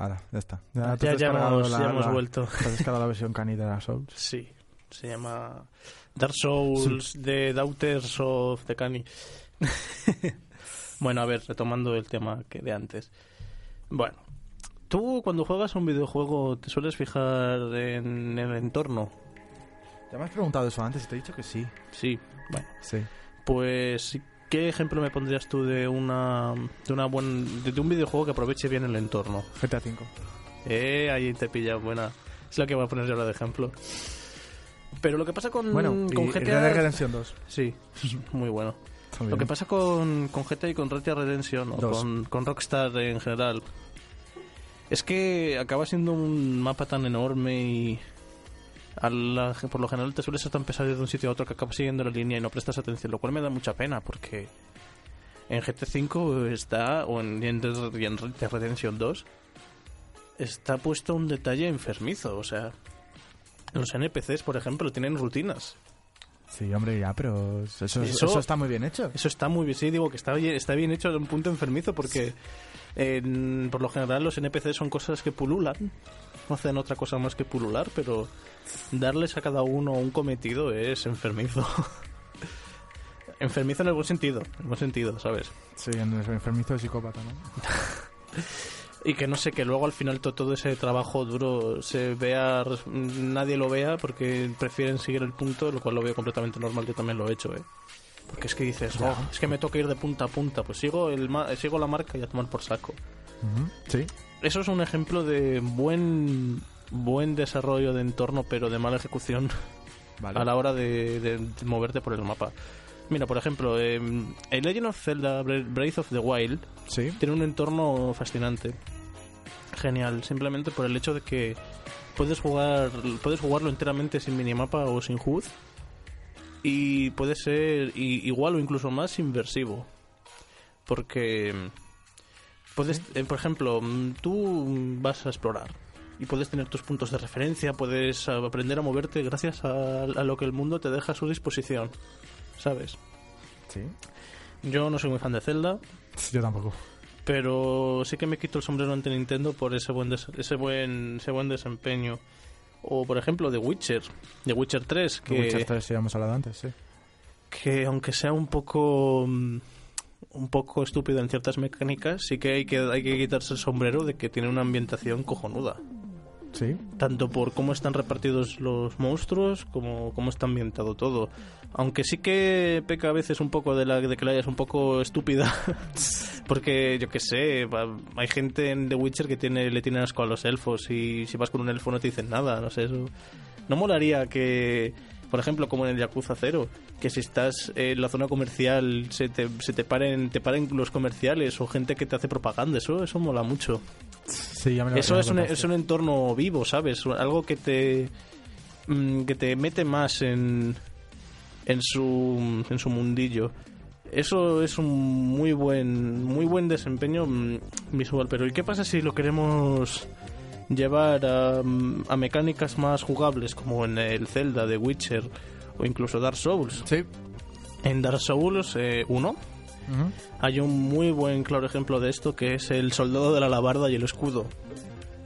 Ahora, ya está. Ya, hemos, la- ya hemos la- vuelto. has descargado la versión cani de Dark Souls. Sí, se llama Dark Souls de Daughters of the Cani. bueno, a ver, retomando el tema que de antes. Bueno, tú cuando juegas a un videojuego te sueles fijar en el entorno. Ya me has preguntado eso antes y te he dicho que sí. Sí, bueno, Sí. pues ¿qué ejemplo me pondrías tú de una de una buen de un videojuego que aproveche bien el entorno? GTA V. Eh, ahí te pilla buena. Es lo que voy a poner yo ahora de ejemplo. Pero lo que pasa con, Bueno, con y GTA... Red Dead Redemption 2. Sí, muy bueno. También. Lo que pasa con, con GTA y con Red Dead Redemption, o con, con Rockstar en general, es que acaba siendo un mapa tan enorme y la- por lo general te suele ser tan pesado de un sitio a otro que acabas siguiendo la línea y no prestas atención, lo cual me da mucha pena porque en GTA V está, o en, en en Red Dead Redemption 2, está puesto un detalle enfermizo, o sea... Los NPCs, por ejemplo, tienen rutinas. Sí, hombre, ya, pero eso, eso, Eso- está muy bien hecho. Eso está muy bien, sí, digo que está bien, está bien hecho a un punto enfermizo porque en- por lo general los NPC son cosas que pululan, no hacen otra cosa más que pulular, pero darles a cada uno un cometido es enfermizo. enfermizo en el buen sentido, en el buen sentido, ¿sabes? Sí, en el enfermizo de psicópata, ¿no? Y que no sé, que luego al final to- todo ese trabajo duro se vea, nadie lo vea porque prefieren seguir el punto, lo cual lo veo completamente normal, yo también lo he hecho, ¿eh? Porque es que dices, "Oh, es que me toca ir de punta a punta, pues sigo, el ma- sigo la marca y a tomar por saco. Sí. Eso es un ejemplo de buen buen desarrollo de entorno, pero de mala ejecución Vale. a la hora de, de moverte por el mapa. Mira, por ejemplo, em, el Legend of Zelda Bre- Breath of the Wild Sí. tiene un entorno fascinante. Genial, simplemente por el hecho de que puedes jugar puedes jugarlo enteramente sin minimapa o sin HUD y puede ser igual o incluso más inversivo. Porque puedes, eh, por ejemplo, mm, tú vas a explorar y puedes tener tus puntos de referencia, puedes aprender a moverte gracias a, a lo que el mundo te deja a su disposición, ¿sabes? Sí. Yo no soy muy fan de Zelda, Yo tampoco. pero sí que me quito el sombrero ante Nintendo por ese buen des- ese buen ese buen desempeño o por ejemplo The Witcher The Witcher 3 que. Witcher 3 ya hemos hablado antes, sí. que aunque sea un poco mm, un poco estúpido en ciertas mecánicas sí que hay que hay que quitarse el sombrero de que tiene una ambientación cojonuda Sí. tanto por cómo están repartidos los monstruos como cómo está ambientado todo. Aunque sí que peca a veces un poco de la de que la hayas un poco estúpida, porque yo que sé, hay gente en The Witcher que tiene le tiene asco a los elfos y si vas con un elfo no te dicen nada, no sé eso. No molaría que por ejemplo, como en el Yakuza 0, que si estás en la zona comercial se te, se te paren te paren los comerciales o gente que te hace propaganda, eso eso mola mucho. Sí, ya me lo Eso me es un, es un entorno vivo, ¿sabes? Algo que te mm, que te mete más en en su en su mundillo. Eso es un muy buen muy buen desempeño mm, visual, pero ¿y qué pasa si lo queremos llevar a, a mecánicas más jugables como en el Zelda de Witcher o incluso Dark Souls? Sí. En Dark Souls eh, 1 Ujú. hay un muy buen claro ejemplo de esto que es el soldado de la alabarda y el escudo.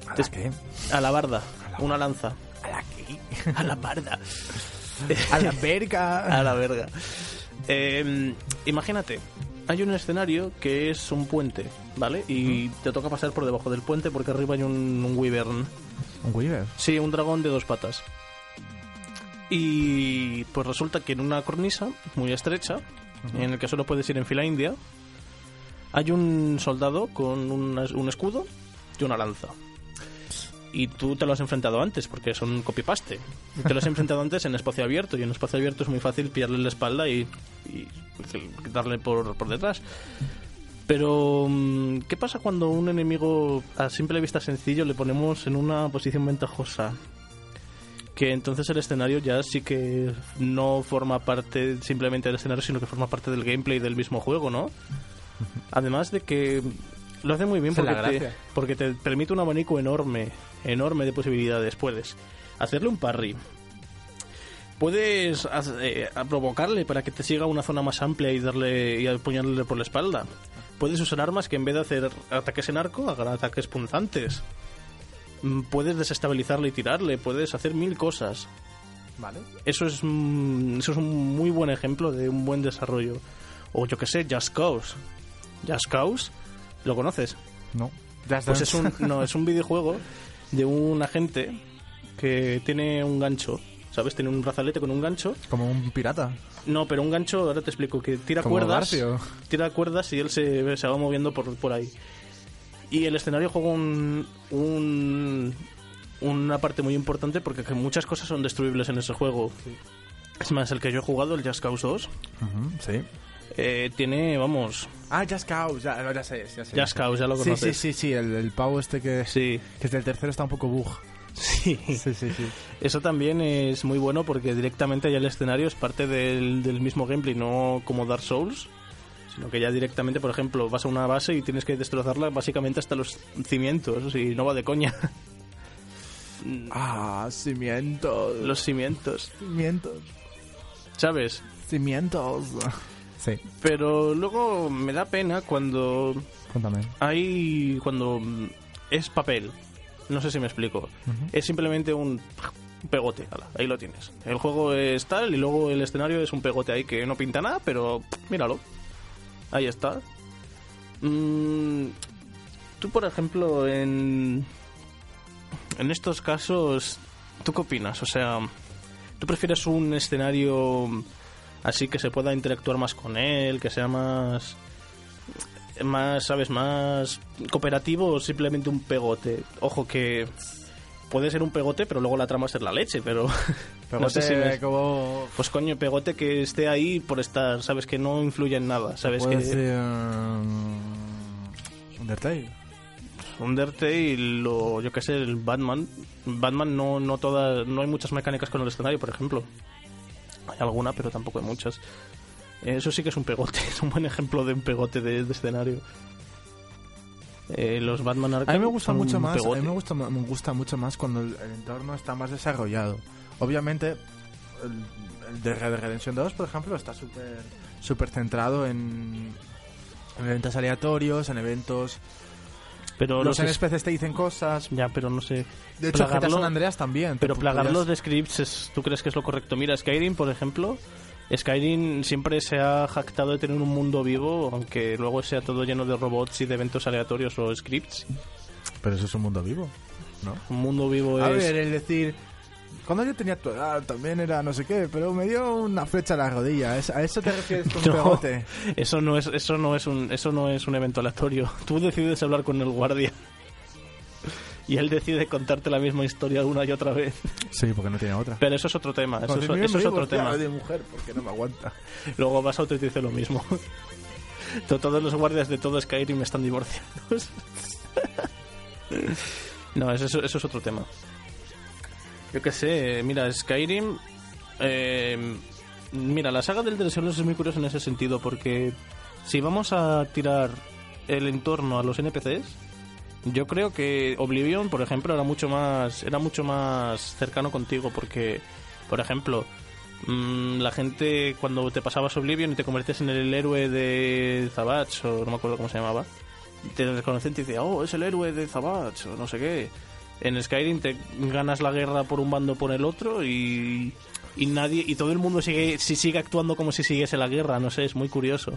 ¿A la qué? Alabarda, una lanza. ¿A la qué? A la barda. A la verga. A la verga. Eh, imagínate, hay un escenario que es un puente, ¿vale? Y te toca pasar por debajo del puente porque arriba hay un, un wyvern. Un Weaver. Sí, un dragón de dos patas. Y pues resulta que en una cornisa muy estrecha, en el que solo puedes ir en fila india, hay un soldado con una- un escudo y una lanza. Y tú te lo has enfrentado antes, porque son copy-paste. Y Te lo has enfrentado antes en espacio abierto, y en espacio abierto es muy fácil pillarle la espalda y, y darle por, por detrás. Pero, mm, ¿qué pasa cuando un enemigo a simple vista sencillo le ponemos en una posición ventajosa? Que entonces el escenario ya sí que no forma parte simplemente del escenario, sino que forma parte del gameplay del mismo juego, ¿no? Además de que lo hace muy bien porque la te, porque te permite un abanico enorme, enorme de posibilidades. Puedes hacerle un parry, puedes eh, provocarle para que te siga a una zona más amplia y darle y apuñalarle por la espalda. Puedes usar armas que en vez de hacer ataques en arco, hagan ataques punzantes. Mm, Puedes desestabilizarle y tirarle, puedes hacer mil cosas. Vale. Eso es, mm, eso es un muy buen ejemplo de un buen desarrollo. O yo que sé, Just Cause. Just Cause, ¿lo conoces? No. Está. Pues es un, no, es un videojuego de un agente que tiene un gancho, ¿sabes? Tiene un brazalete con un gancho. Como un pirata. No, pero un gancho, ahora te explico, que tira Como cuerdas. Tira cuerdas y él se, se va moviendo por, por ahí. Y el escenario juega un, un- una parte muy importante porque que muchas cosas son destruibles en ese juego. Es más, el que yo he jugado, el Just Cause 2, Ujú, sí. eh, tiene, vamos, Ah, Just Cause. Ya, ya sé, ya sé. Just Cause, ya lo Sí, conoces. sí, sí, sí. El, el pavo este que, Sí, que es del tercero está un poco bug. Sí. Sí, sí, sí. Eso también es muy bueno porque directamente ya el escenario es parte del, del mismo gameplay, no como Dark Souls, sino que ya directamente, por ejemplo, vas a una base y tienes que destrozarla básicamente hasta los cimientos, y no va de coña. Ah, cimientos. los cimientos, cimientos. ¿sabes? Cimientos. Sí, Pero luego me da pena cuando cuéntame. hay. cuando es papel. No sé si me explico. Es simplemente un pegote, ala, ahí lo tienes. El juego es tal y luego el escenario es un pegote ahí que no pinta nada, pero míralo. Ahí está. Mm, tú, por ejemplo, en. En estos casos, ¿tú qué opinas? O sea, ¿tú prefieres un escenario así que se pueda interactuar más con él, que sea más más, ¿sabes? Más cooperativo o simplemente un pegote. Ojo que puede ser un pegote, pero luego la trama es ser la leche, pero no sé si me- como... Pues coño, pegote que esté ahí por estar, ¿sabes? Que no influye en nada, ¿sabes? Que um, Undertale. Undertale o yo qué sé, el Batman. Batman no, no todas, no hay muchas mecánicas con el escenario, por ejemplo. Hay alguna, pero tampoco hay muchas. Eso sí que es un pegote, es un buen ejemplo de un pegote de, de escenario. Eh, los Batman Arkham A mí me gusta mucho más, a pegote. mí me gusta, me gusta mucho más cuando el, el entorno está más desarrollado. Obviamente, el, el de Red Redemption 2, por ejemplo, está súper súper centrado en, en eventos aleatorios, en eventos... Pero Los los NPCs te dicen cosas. Ya, pero no sé. De hecho, plagarlo- San Andreas también. Pero podías- de scripts, es- ¿tú crees que es lo correcto? Mira, Skyrim, por ejemplo, Skyrim siempre se ha jactado de tener un mundo vivo, aunque luego sea todo lleno de robots y de eventos aleatorios o scripts. Pero eso es un mundo vivo, ¿no? Un mundo vivo A es... ver, el decir... Cuando yo tenía tu edad también era no sé qué, pero me dio una flecha a la rodilla. ¿Es- ¿A eso te refieres con No. pegote? Eso no es, eso no es un, eso no es un evento aleatorio. Tú decides hablar con el guardia. Y él decide contarte la misma historia una y otra vez. Sí, porque no tiene otra. Pero eso es otro tema. Eso, es, eso otro tema. de mujer, porque no me aguanta. Luego vas a otro y te dice lo mismo. To- Todos los guardias de todo Skyrim están divorciados. No, eso, eso es otro tema. Yo qué sé, mira, Skyrim... eh, mira, la saga del Scrolls es muy curiosa en ese sentido, porque si vamos a tirar el entorno a los NPCs, yo creo que Oblivion, por ejemplo, era mucho más, era mucho más cercano contigo, porque, por ejemplo, mm, la gente cuando te pasabas Oblivion y te convertías en el héroe de Zabach, o no me acuerdo cómo se llamaba, te reconocen y te decían, oh, es el héroe de Zabach, o no sé qué. En Skyrim te ganas la guerra por un bando por el otro y, y nadie y todo el mundo sigue si sigue actuando como si siguiese la guerra, no sé, es muy curioso.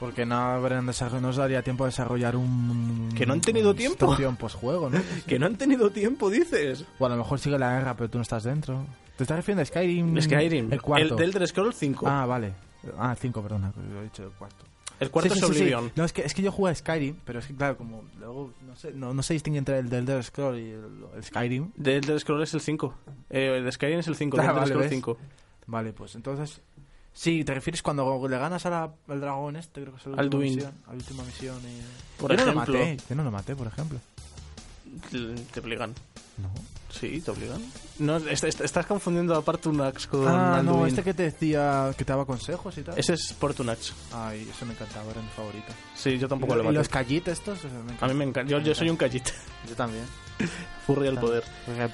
Porque no habrían desarrollado, nos daría tiempo a desarrollar un... Que no han tenido tiempo. postjuego, ¿no? Que no han tenido tiempo, dices. O a lo mejor sigue la guerra, pero tú no estás dentro. ¿Te estás refiriendo a Skyrim? Skyrim, El cuarto. el del Elder Scrolls 5. Ah, vale. Ah, cinco, perdona, que lo he dicho el cuarto. el cuarto Sí, es sí, sí, sí. Oblivion. No, es que, es que yo jugué a Skyrim, pero es que, claro, como luego no sé, no, no se distingue entre el del Elder Scroll y el, el Skyrim. De Elder Scrolls es el 5. Eh, el de Skyrim es el 5, Ah, el de Elder vale, Scrolls ¿ves? 5. Vale, pues entonces... Sí, te refieres cuando le ganas a la- al dragón este, creo que es la última Duin. misión. A la última misión y... Por yo no lo maté, yo no lo maté, por ejemplo. Te obligan. No. Sí, te obligan. No, est- est- estás confundiendo a Partunax con ah, no, este que te decía que te daba consejos y tal. Ese es Portunax. Ay, eso me encantaba, era mi favorito. Sí, yo tampoco y, lo y maté. los callit estos, eso me A mí me encanta. Yo, yo soy un callita. Yo también. Furry al poder.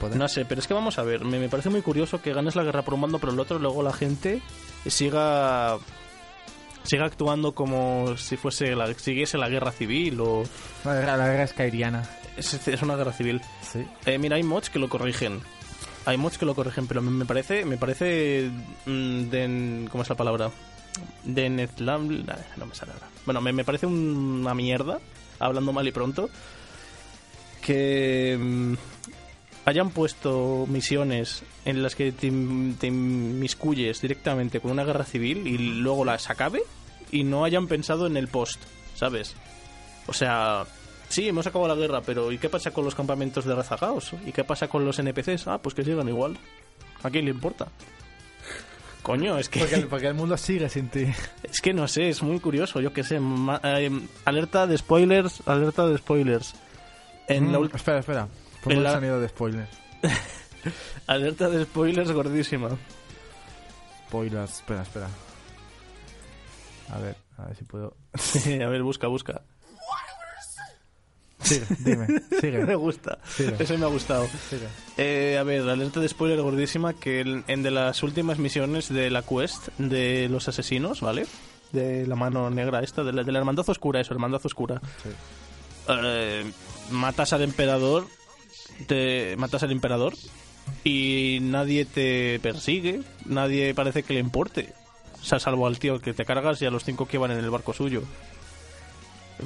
Poder. No sé, pero es que vamos a ver. Me, me parece muy curioso que ganes la guerra por un bando, pero el otro luego la gente siga sigue actuando como si fuese la, siguiese la guerra civil o La guerra, la guerra skyriana. es, es una guerra civil. Sí. Eh, mira, hay mods que lo corrigen. Hay mods que lo corrigen, pero me, parece, me parece, mm, de, ¿cómo es la palabra? De Netlam, no me sale ahora. Bueno, me, me parece un- una mierda, hablando mal y pronto, que mm, hayan puesto misiones en las que te, te inmiscuyes directamente con una guerra civil y luego las acabe y no hayan pensado en el post, ¿sabes? O sea, sí, hemos acabado la guerra, pero ¿y qué pasa con los campamentos de rezagados? ¿Y qué pasa con los NPCs? Ah, pues que sigan igual. ¿A quién le importa? Coño, es que, Porque porque el mundo sigue sin ti. es que no sé, es muy curioso, yo qué sé. ma- eh, alerta de spoilers, alerta de spoilers. En Mm, espera, espera. Pongo en el la- sonido de spoiler. alerta de spoilers gordísima. Spoilers, espera, espera. A ver, a ver si puedo. a ver, busca, busca. Sigue, dime, Me sigue, gusta. sigue, Ese me ha gustado. sigue. Eh, a ver, alerta de spoiler gordísima que en de las últimas misiones de la quest de los asesinos, ¿vale? De la mano negra esta, de la, de la hermandad oscura, eso, hermandad oscura. Sí. Eh, matas al emperador, te matas al emperador y nadie te persigue, nadie parece que le importe. O sea, salvo al tío que te cargas y a los cinco que van en el barco suyo.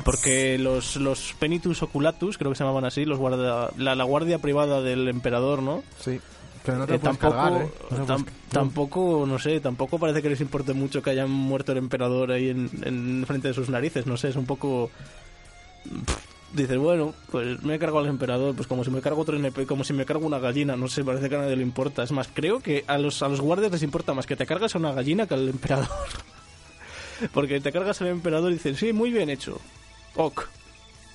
Porque los, los Penitus Oculatus, creo que se llamaban así, los guarda, la, la guardia privada del emperador, ¿no? Sí. Pero no te Eh, tampoco, cargar, ¿eh? No tam- tampoco, no sé, tampoco parece que les importe mucho que hayan muerto el emperador ahí en, en frente de sus narices, no sé, es un poco... Pff, Dices, bueno, pues me he cargado al emperador, pues como si me cargo otro NP, como si me cargo una gallina, no sé, parece que a nadie le importa. Es más, creo que a los, a los guardias les importa más que te cargas a una gallina que al emperador. Porque te cargas al emperador y dicen, sí, muy bien hecho. Ok.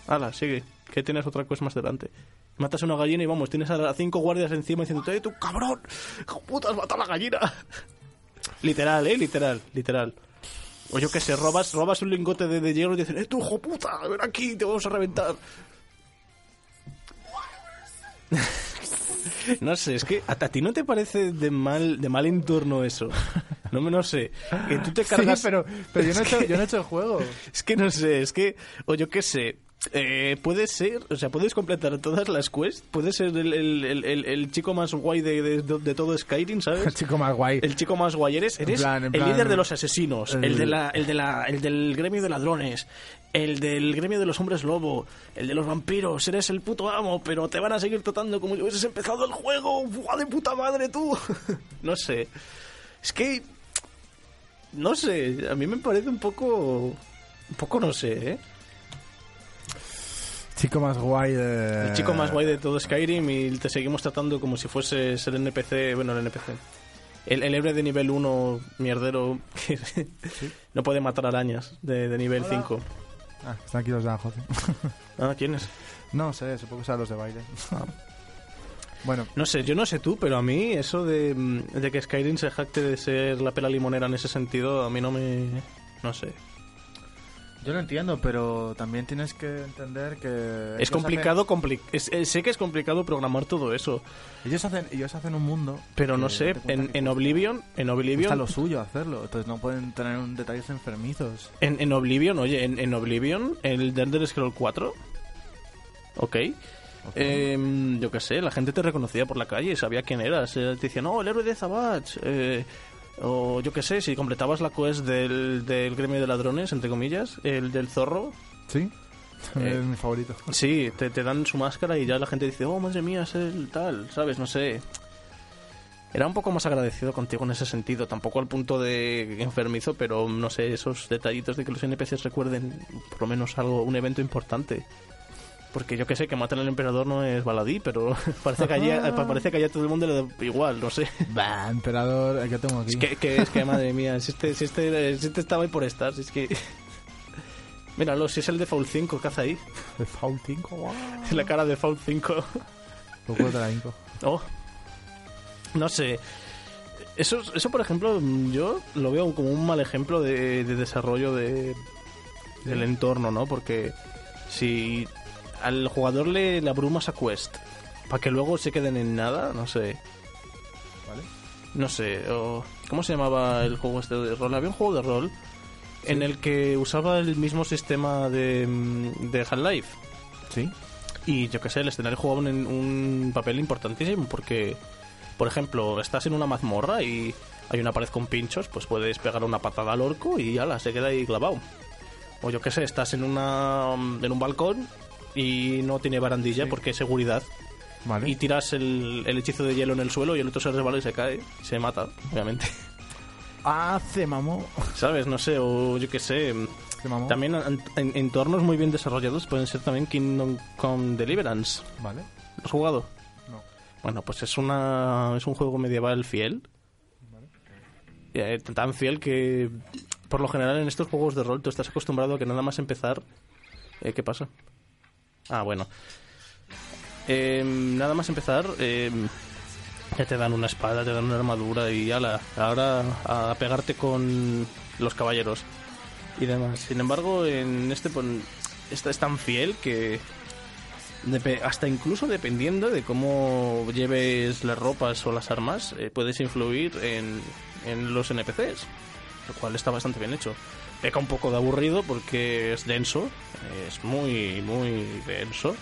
Hala, sigue, que tienes otra cosa más delante. Matas a una gallina y vamos, tienes a cinco guardias encima diciendo, ¡eh, tú cabrón! ¡Hijo puta, has matado a la gallina! literal, eh, literal, literal. O yo qué sé, robas, robas un lingote de, de hielo y dicen, ¡eh, tú, hijo puta! ¡Ven aquí, te vamos a reventar! No sé, es que a, a ti no te parece de mal de mal entorno eso. No me no sé. Que tú te cargas. Sí, pero, pero yo, no he hecho, que- yo no he hecho el juego. Es que no sé, es que. O yo qué sé. Eh, puede ser, o sea, puedes completar todas las quests. Puedes ser el, el- el- el- el chico más guay de, de- de todo Skyrim, El ¿sabes? chico más guay. El chico más guay eres, eres plan, en el líder de los asesinos, el, el- de la, el, de la, el del gremio de ladrones, el del gremio de los hombres lobo, el de los vampiros, eres el puto amo, pero te van a seguir tratando como si hubieses empezado el juego, ¡buah, de puta madre tú! no sé, es que, no sé, a mí me parece un poco, un poco no sé, ¿eh? Chico más guay de... El chico más guay de todo Skyrim y te seguimos tratando como si fueses el NPC, bueno, el NPC. El, el héroe de nivel 1 mierdero que no puede matar arañas de, de nivel 5. Ah, están aquí los de José. Ah, ¿quién es? No sé, supongo que sean los de baile. bueno, No sé, yo no sé tú, pero a mí eso de, de que Skyrim se jacte de ser la pela limonera en ese sentido, a mí no me... no sé. Yo lo entiendo, pero también tienes que entender que... Es complicado, compli- es- eh, sé que es complicado programar todo eso, hacen- ellos, hacen, ellos hacen un mundo... pero no sé, en, en Oblivion, en Oblivion, lo suyo hacerlo, entonces no pueden tener un detalles enfermizos. En, en Oblivion, oye, en, en Oblivion, el Elder Scroll 4, ok. Em, yo qué sé, la gente te reconocía por la calle, sabía quién eras. eh, te decían, no, el héroe de Zabach. eh, o yo qué sé, si completabas la quest del, del gremio de ladrones, entre comillas, el del zorro, ¿Sí? Eh, es mi favorito. sí, te, te dan su máscara y ya la gente dice, oh, madre mía, es el tal, ¿sabes? No sé. Era un poco más agradecido contigo en ese sentido, tampoco al punto de enfermizo, pero no sé, esos detallitos de que los NPCs recuerden por lo menos algo, un evento importante. Porque yo que sé, que matar al emperador no es baladí, pero parece que allí, parece que allá todo el mundo le da igual, no sé. Bah, emperador, el que tengo aquí. Es que, que- es que madre mía, si este, si este, si este estaba ahí por estar, si es que... Míralo, si es el de Foul 5 que hace ahí, De Foul 5, guau. la cara de Foul 5. Poco de la Inco. Oh. No sé. Eso, eso, por ejemplo, yo lo veo como un mal ejemplo de, de desarrollo de, del entorno, ¿no? Porque si al jugador le, le abrumas a Quest para que luego se queden en nada, no sé. ¿Vale? No sé. o- ¿Cómo se llamaba el juego este de rol? Había un juego de rol en el que usaba el mismo sistema de, de Half-Life. Sí. Y yo qué sé, el escenario jugaba un, un papel importantísimo porque, por ejemplo, estás en una mazmorra y hay una pared con pinchos, pues puedes pegar una patada al orco y ala, se queda ahí clavado. O yo qué sé, estás en, una, en un balcón y no tiene barandilla Sí. porque es seguridad. Vale. Y tiras el, el hechizo de hielo en el suelo y el otro se resbala y se cae. y Se mata, obviamente. Ah, se mamó. ¿Sabes? No sé, o yo qué sé. Se mamó. También en, en- entornos muy bien desarrollados pueden ser también Kingdom Come Deliverance. Vale. ¿Lo has jugado? No. Bueno, pues es una es un juego medieval fiel. Eh, tan fiel que por lo general en estos juegos de rol tú estás acostumbrado a que nada más empezar eh, ¿qué pasa? Ah, bueno. Eh, nada más empezar eh, ya te dan una espada, te dan una armadura y ala, ahora a pegarte con los caballeros y demás. Sin embargo, en este pon- esta es tan fiel que hasta incluso dependiendo de cómo lleves las ropas o las armas, eh, puedes influir en, en los NPCs, lo cual está bastante bien hecho. Peca un poco de aburrido porque es denso, es muy, muy denso.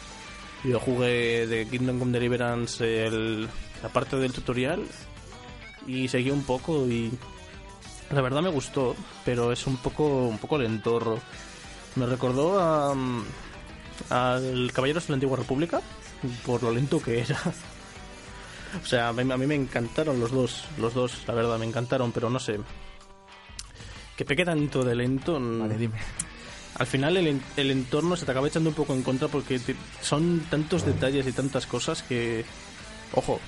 Yo jugué de Kingdom Come Deliverance el- la parte del tutorial y seguí un poco y la verdad me gustó, pero es un poco, un poco lentorro. Me recordó a, mm, al Caballeros de la Antigua República por lo lento que era. O sea, a mí, a mí me encantaron los dos, los dos, la verdad, me encantaron, pero no sé. Que peque tanto de lento. mm, Vale, dime. Al final el, el entorno se te acaba echando un poco en contra porque te- son tantos detalles y tantas cosas que... Ojo,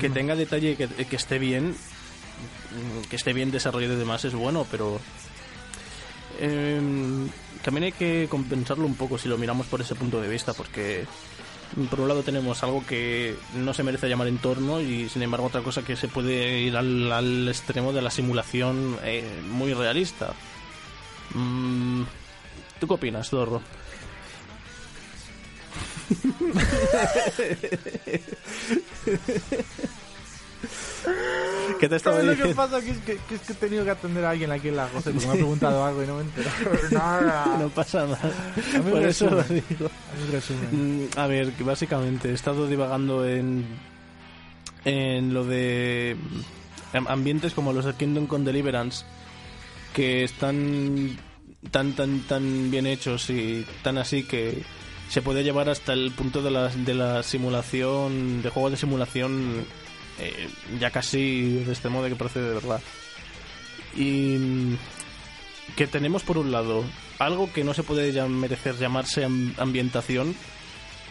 que tenga detalle y que, que esté bien, mm, que esté bien desarrollado y demás es bueno, pero... em, también hay que compensarlo un poco si lo miramos por ese punto de vista, porque mm, por un lado tenemos algo que no se merece llamar entorno y sin embargo otra cosa que se puede ir al, extremo de la simulación eh, muy realista. Mm, ¿Tú qué opinas, Zorro? ¿Qué te estaba ¿Sabes lo que diciendo? pasa? Que es que, que es que he tenido que atender a alguien aquí en la cosa porque me ha preguntado algo y no me he enterado nada. No pasa nada. Por eso lo digo. A. Mm, A ver, que básicamente he estado divagando en en lo de am- ambientes como los de Kingdom con Deliverance que están tan tan tan bien hechos y tan así que se puede llevar hasta el punto de la, de la simulación de juego de simulación eh, ya casi de este modo que parece de verdad y mm, que tenemos por un lado algo que no se puede ya merecer llamarse am- ambientación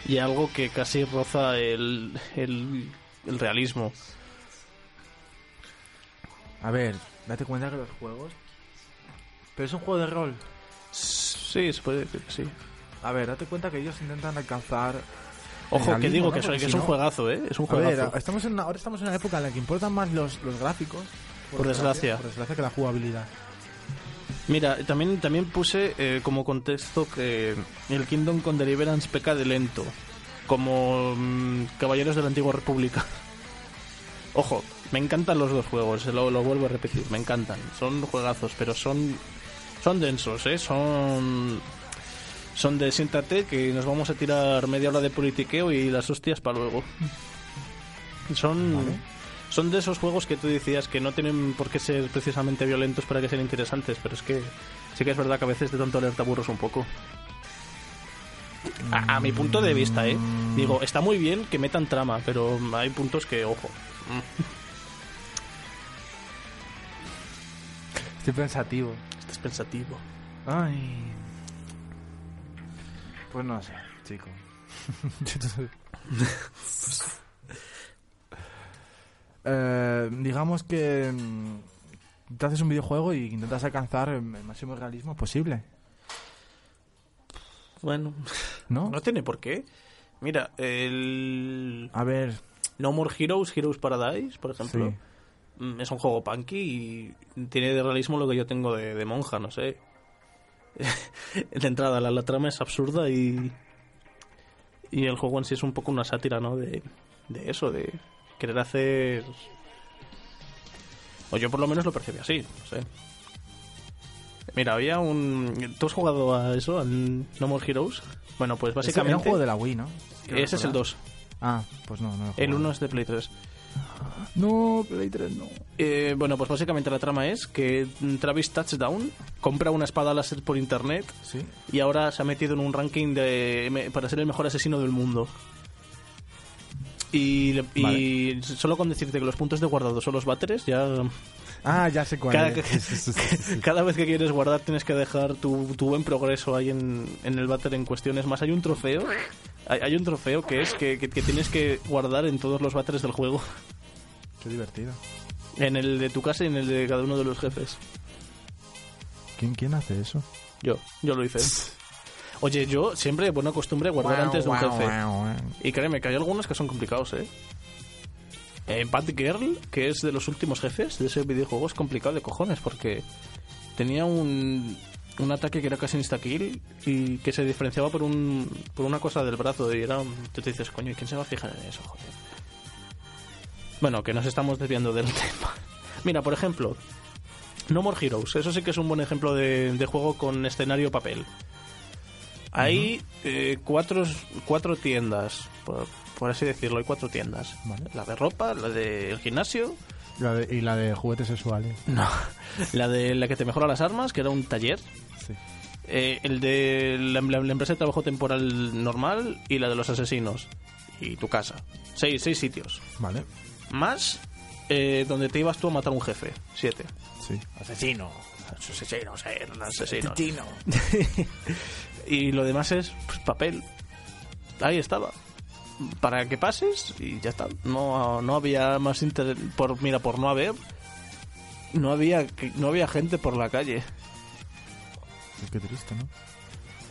y algo que casi roza el, el, el realismo. A ver, date cuenta que los juegos. Pero es un juego de rol. Sí, se puede decir sí. A ver, date cuenta que ellos intentan alcanzar. Ojo, que digo ¿no? que, soy- que es un no- juegazo, ¿eh? Es un A ver, juegazo. estamos en una- ahora estamos en una época en la que importan más los, los gráficos. Por desgracia. Por desgracia que la jugabilidad. Mira, también, también puse eh, como contexto que el Kingdom con Deliverance peca de lento, como mm, Caballeros de la Antigua República. Ojo, me encantan los dos juegos, lo, lo vuelvo a repetir, me encantan. Son juegazos, pero son, son densos, ¿eh? Son, son de siéntate que nos vamos a tirar media hora de politiqueo y las hostias para luego. Son... Vale. Son de esos juegos que tú decías que no tienen por qué ser precisamente violentos para que sean interesantes, pero es que sí que es verdad que a veces de tanto leer te aburres un poco. A, a mi punto de vista, ¿eh? Digo, está muy bien que metan trama, pero hay puntos que, ojo. Estoy pensativo. Estás pensativo. Ay. Pues no sé, chico. Eh, digamos que mm, te haces un videojuego y intentas alcanzar el máximo realismo posible, Bueno, ¿no? no tiene por qué. Mira, el A ver, No More Heroes, Heroes Paradise, por ejemplo, sí. mm, es un juego punky y tiene de realismo lo que yo tengo de, de monja, no sé. de entrada, la, la trama es absurda y. Y el juego en sí es un poco una sátira, ¿no? De, de eso, de querer hacer. O yo por lo menos lo percibí así, no sé. Mira, había un... ¿Tú has jugado a eso, al No More Heroes? Bueno, pues básicamente... un juego de la Wii, ¿no? Quiero Ese es el recordar. 2. Ah, pues no, no. lo he El jugado. 1 es de Play 3. No, Play 3 no. Eh, bueno, pues básicamente la trama es que Travis Touchdown compra una espada láser por internet Sí. y ahora se ha metido en un ranking de para ser el mejor asesino del mundo. Y, y solo con decirte que los puntos de guardado son los váteres, ya Ah, ya sé cuál cada, es. Cada vez que quieres guardar tienes que dejar tu, tu buen progreso ahí en, en el váter en cuestión. Es más, hay un trofeo, hay, hay un trofeo que es que, que- que tienes que guardar en todos los váteres del juego. Qué divertido. En el de tu casa y en el de cada uno de los jefes. ¿Quién, quién hace eso? Yo, yo lo hice. Oye, yo siempre buena costumbre guardar antes de un jefe. Y créeme que hay algunos que son complicados, ¿eh? Eh, Bad Girl, que es de los últimos jefes de ese videojuego, es complicado de cojones porque tenía un, un ataque que era casi insta-kill y que se diferenciaba por, un, por una cosa del brazo. Y era, un- tú te dices, coño, ¿y quién se va a fijar en eso, joder? Bueno, que nos estamos desviando del tema. Mira, por ejemplo, No More Heroes. Eso sí que es un buen ejemplo de, de juego con escenario papel. Hay eh, cuatro, cuatro tiendas, por, por así decirlo, hay cuatro tiendas. Vale. La de ropa, la del gimnasio, La de- y la de juguetes sexuales. no, la de la que te mejora las armas, que era un taller, Sí. eh, el de la, la- la empresa de trabajo temporal normal y la de los asesinos. Y tu casa. Seis, seis sitios. Vale. Más eh, donde te ibas tú a matar a un jefe. Siete. Sí. Asesino. Asesinos, eh, asesinos. Asesino. y lo demás es pues, papel. Ahí estaba. Para que pases y ya está. No, no había más interés. Por, mira, por no haber. No había, no había gente por la calle. Qué triste, ¿no?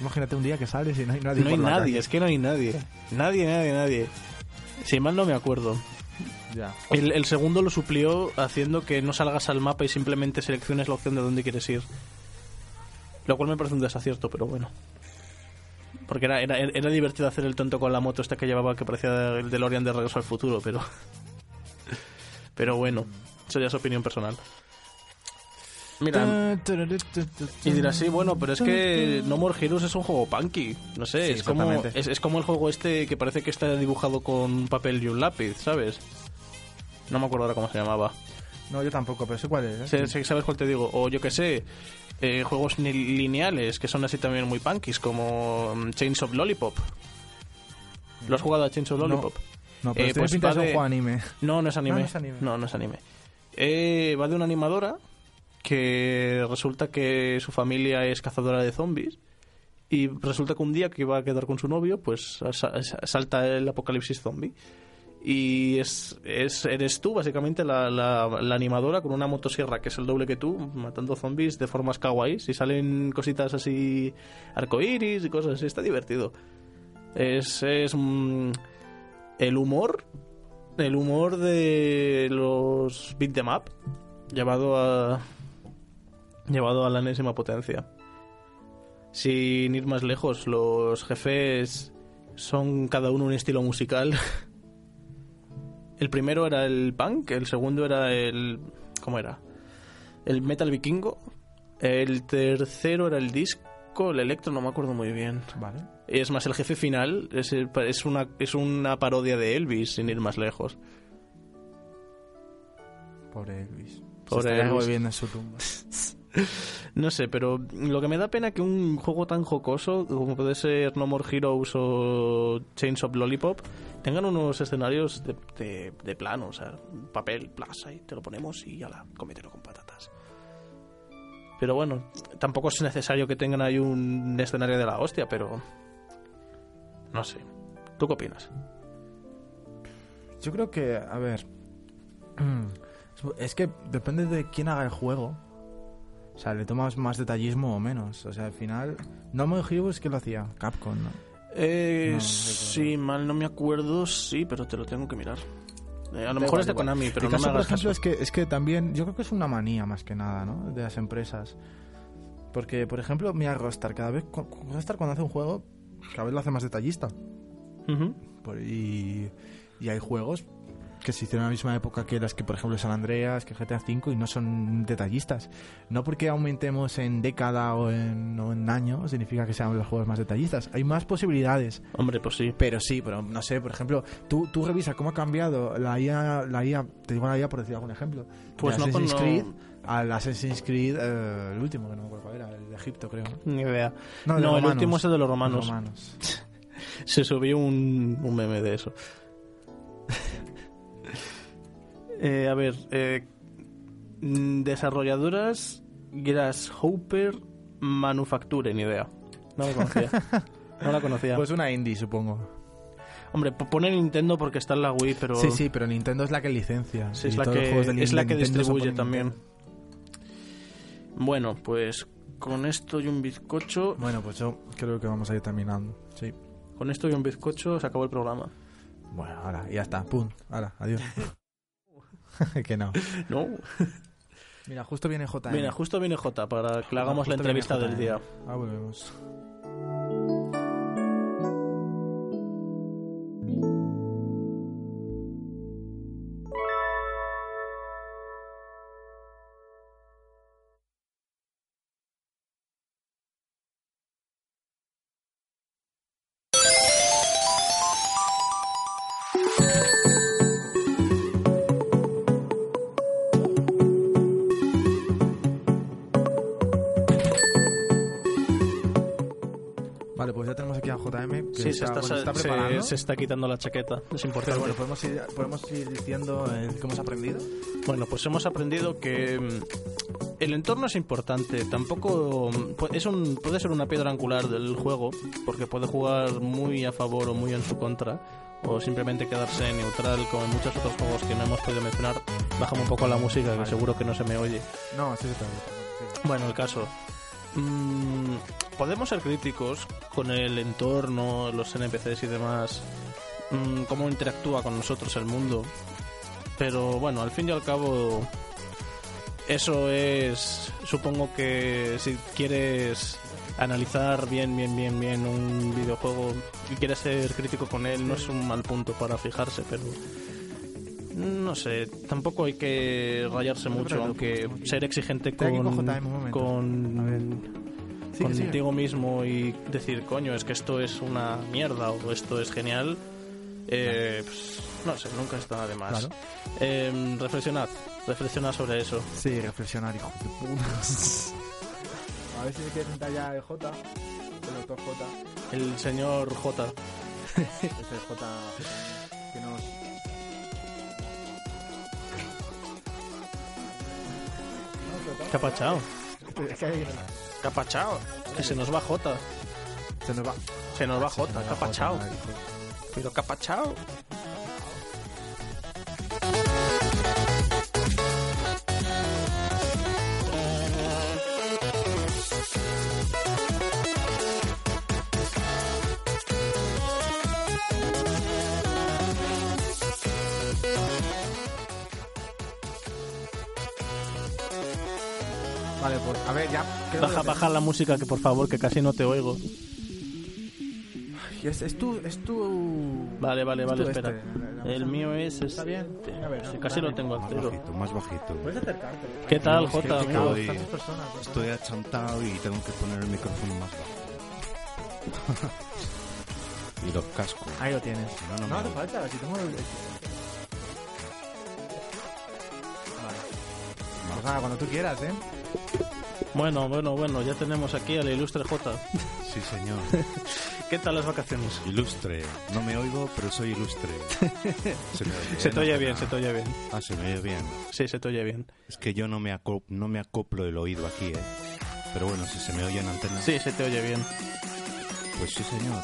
Imagínate un día que sales y no hay nadie No hay por la nadie, calle. es que no hay nadie. Nadie, nadie, nadie. Si mal no me acuerdo. Ya. El, el segundo lo suplió haciendo que no salgas al mapa y simplemente selecciones la opción de dónde quieres ir. Lo cual me parece un desacierto, pero bueno. Porque era, era, era divertido hacer el tonto con la moto esta que llevaba que parecía el DeLorean de Regreso al Futuro, pero... Pero bueno, eso ya es opinión personal. Mira, y dirás, sí, bueno, pero es que No More Heroes es un juego punky. No sé, Sí, es, como, exactamente. es, es como el juego este que parece que está dibujado con un papel y un lápiz, ¿sabes? No me acuerdo ahora cómo se llamaba. No, yo tampoco, pero sé cuál es. ¿eh? Sé- sé- ¿Sabes cuál te digo? O yo que sé, eh, juegos lineales que son así también muy punkies, como mm, Chains of Lollipop. ¿Lo has jugado a Chains of. Lollipop? No, pero Eh, pues pinta de un anime. No, no es anime. No, no es anime. No, no es anime. Eh, va de una animadora que resulta que su familia es cazadora de zombies y resulta que un día que iba a quedar con su novio, pues sa- sa- salta el apocalipsis zombie. Y es, es eres tú, básicamente, la, la- la animadora con una motosierra que es el doble que tú, matando zombies de formas kawaii. Y salen cositas así, arcoiris y cosas así. Está divertido. Es, es mm, el humor el humor de los beat them up llevado a llevado a la enésima potencia. Sin ir más lejos, los jefes son cada uno un estilo musical. El primero era el punk, el segundo era el ¿cómo era? El metal vikingo, el tercero era el disco, el electro no me acuerdo muy bien. Vale. Es más, el jefe final es, el- es, una, es una parodia de Elvis, sin ir más lejos. Pobre Elvis. Pobre Se Elvis. viviendo en su tumba. No sé, pero lo que me da pena que un juego tan jocoso como puede ser No More Heroes o Chains of Lollipop tengan unos escenarios de, de, de plano, o sea, papel, plaza, y te lo ponemos y ya la cómetelo con patatas. Pero bueno, tampoco es necesario que tengan ahí un escenario de la hostia, pero... No sé. ¿Tú qué opinas? Yo creo que, a ver. Es que depende de quién haga el juego. O sea, le tomas más detallismo o menos. O sea, al final. No me Heroes que lo hacía Capcom, ¿no? Eh, No, no sí, mal no me acuerdo, sí, pero te lo tengo que mirar. Eh, a lo mejor es de. Konami, pero el no caso, me por hagas ejemplo, caso. es que, es que también. Yo creo que es una manía más que nada, ¿no? De las empresas. Porque, por ejemplo, mira Rockstar. Cada vez. Rockstar cuando hace un juego. Cada vez lo hace más detallista. Por- y, y hay juegos que se hicieron en la misma época que las que, por ejemplo, San Andreas, que GTA V, y no son detallistas. No porque aumentemos en década o en, o en año, significa que sean los juegos más detallistas. Hay más posibilidades. Hombre, pues sí. Pero sí, pero no sé, por ejemplo, tú, tú revisa cómo ha cambiado la IA, la IA, te digo la IA por decir algún ejemplo. Pues no Assassin's Creed al Assassin's Creed, eh, el último, que no me acuerdo cuál era, el de Egipto, creo. Ni idea. No, No, el último es el de los romanos. Los romanos. Se subió un, un meme de eso. Eh, a ver, eh, mm, desarrolladoras Grasshopper Manufacture, ni idea. No la conocía. No la conocía. Pues una indie, supongo. Hombre, pone Nintendo porque está en la Wii, pero Sí, sí, pero Nintendo es la que licencia. Sí, es la que, la distribuye también. Bueno, pues con esto y un bizcocho, Bueno, pues yo creo que vamos a ir terminando. Sí. con esto y un bizcocho se acabó el programa. Bueno, ahora, ya está. Pum. Ahora, adiós. que no. No. Mira, justo viene JM. Mira, justo viene J para que le hagamos la entrevista del JM. día. Ah, volvemos. Pues ya tenemos aquí a JM. Que Sí, se está, bueno, está preparando. se está quitando la chaqueta. Es Pero importante. bueno, podemos ir, podemos ir diciendo eh, qué hemos aprendido. Bueno, pues hemos aprendido que mm, el entorno es importante. Tampoco mm, es un, puede ser una piedra angular del juego, porque puede jugar muy a favor o muy en su contra, o simplemente quedarse neutral, como en muchos otros juegos que no hemos podido mencionar. Bájame un poco la música, que Vale. seguro que no se me oye. No, sí, sí, está bien, sí. Bueno, el caso. Mm, podemos ser críticos con el entorno, los NPCs y demás, mm, cómo interactúa con nosotros el mundo. Pero bueno, al fin y al cabo, eso es. Supongo que si quieres analizar bien, bien, bien, bien un videojuego y quieres ser crítico con él, no es un mal punto para fijarse, pero. No sé, tampoco hay que rayarse mucho, aunque ser exigente con, con Sigue. contigo mismo y decir, coño, es que esto es una mierda o esto es genial, eh, pues, no sé, nunca está nada de más. Claro. Eh, reflexionad, reflexionad sobre eso. Sí, reflexionar, hijo de puta. A ver si me quiere sentar ya el J. El doctor J. El señor J. Ese J que nos... ¿Qué ha pachado? Es que se nos va J. se nos va. Se nos va Se J, nos ¿qué va ha pachado? J, hijo. Pero ¿qué ha pachado? Vale, pues a ver, ya. Baja, baja la música, que por favor, que casi no te oigo. Es, es tu. Es tu. Vale, vale, es vale, tu espera. este, El mío es Está este. bien. A ver, Sí, no, casi lo tengo Más entero. bajito, más bajito. Puedes acercarte. ¿Qué tal, Es que- Jota, Estoy- pues, Estoy achantado y tengo que poner el micrófono más bajo. y los cascos. Ahí lo tienes. Si no, no no me hace falta, si tengo el. Vale. Pues nada, cuando tú quieras, ¿eh? Bueno, bueno, bueno, ya tenemos aquí al ilustre J. Sí, señor. ¿Qué tal las vacaciones? Ilustre. No me oigo, pero soy ilustre. Se, me oye, Se te oye bien, se te oye bien. Ah, se me oye bien. Sí, se te oye bien. Es que yo no me, aco- no me acoplo el oído aquí, ¿eh? Pero bueno, si se me oye en antena, Sí, se te oye bien. Pues sí, señor.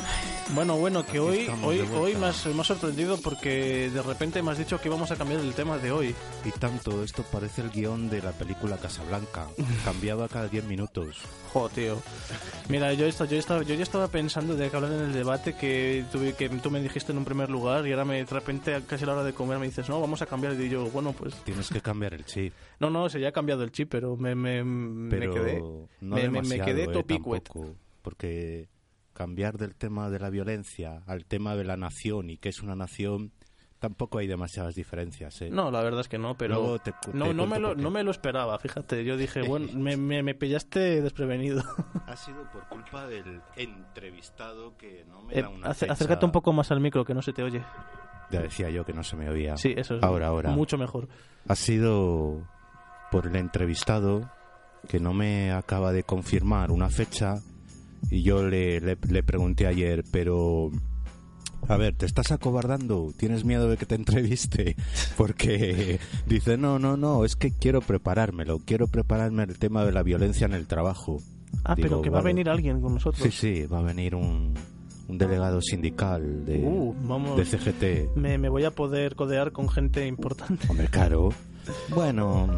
Bueno, bueno, que Aquí hoy, hoy, hoy me has, me has sorprendido porque de repente me has dicho que íbamos a cambiar el tema de hoy. Y tanto, esto parece el guion de la película Casablanca. Cambiaba cada 10 minutos. Jo, tío. Mira, yo, yo, estaba, yo ya estaba pensando de que hablar en el debate que, tuve, que tú me dijiste en un primer lugar y ahora me, de repente, casi a la hora de comer, me dices, no, vamos a cambiar. Y yo, bueno, pues... Tienes que cambiar el chip. No, no, se ya ha cambiado el chip, pero me, me, me quedé... no me- me- quedé eh, topicuet. tampoco, porque cambiar del tema de la violencia al tema de la nación y qué es una nación, tampoco hay demasiadas diferencias, ¿eh? No, la verdad es que no, pero Luego te cu- no, te no, me lo, no me lo esperaba, fíjate. Yo dije, bueno, me, me, me pillaste desprevenido. Ha sido por culpa del entrevistado que no me Eh, da una acércate un poco más al micro, que no se te oye. Ya decía yo que no se me oía. Sí, eso es Ahora, ahora. mucho mejor. Ha sido por el entrevistado que no me acaba de confirmar una fecha y yo le, le, le pregunté ayer, pero... A ver, ¿te estás acobardando? ¿Tienes miedo de que te entreviste? Porque dice, no, no, no, es que quiero preparármelo, quiero prepararme el tema de la violencia en el trabajo. Ah, Digo, pero que va a venir alguien con nosotros. Sí, sí, va a venir un, un delegado sindical de, Uh, vamos. de CGT. Me, me voy a poder codear con gente importante. Hombre, claro. Bueno,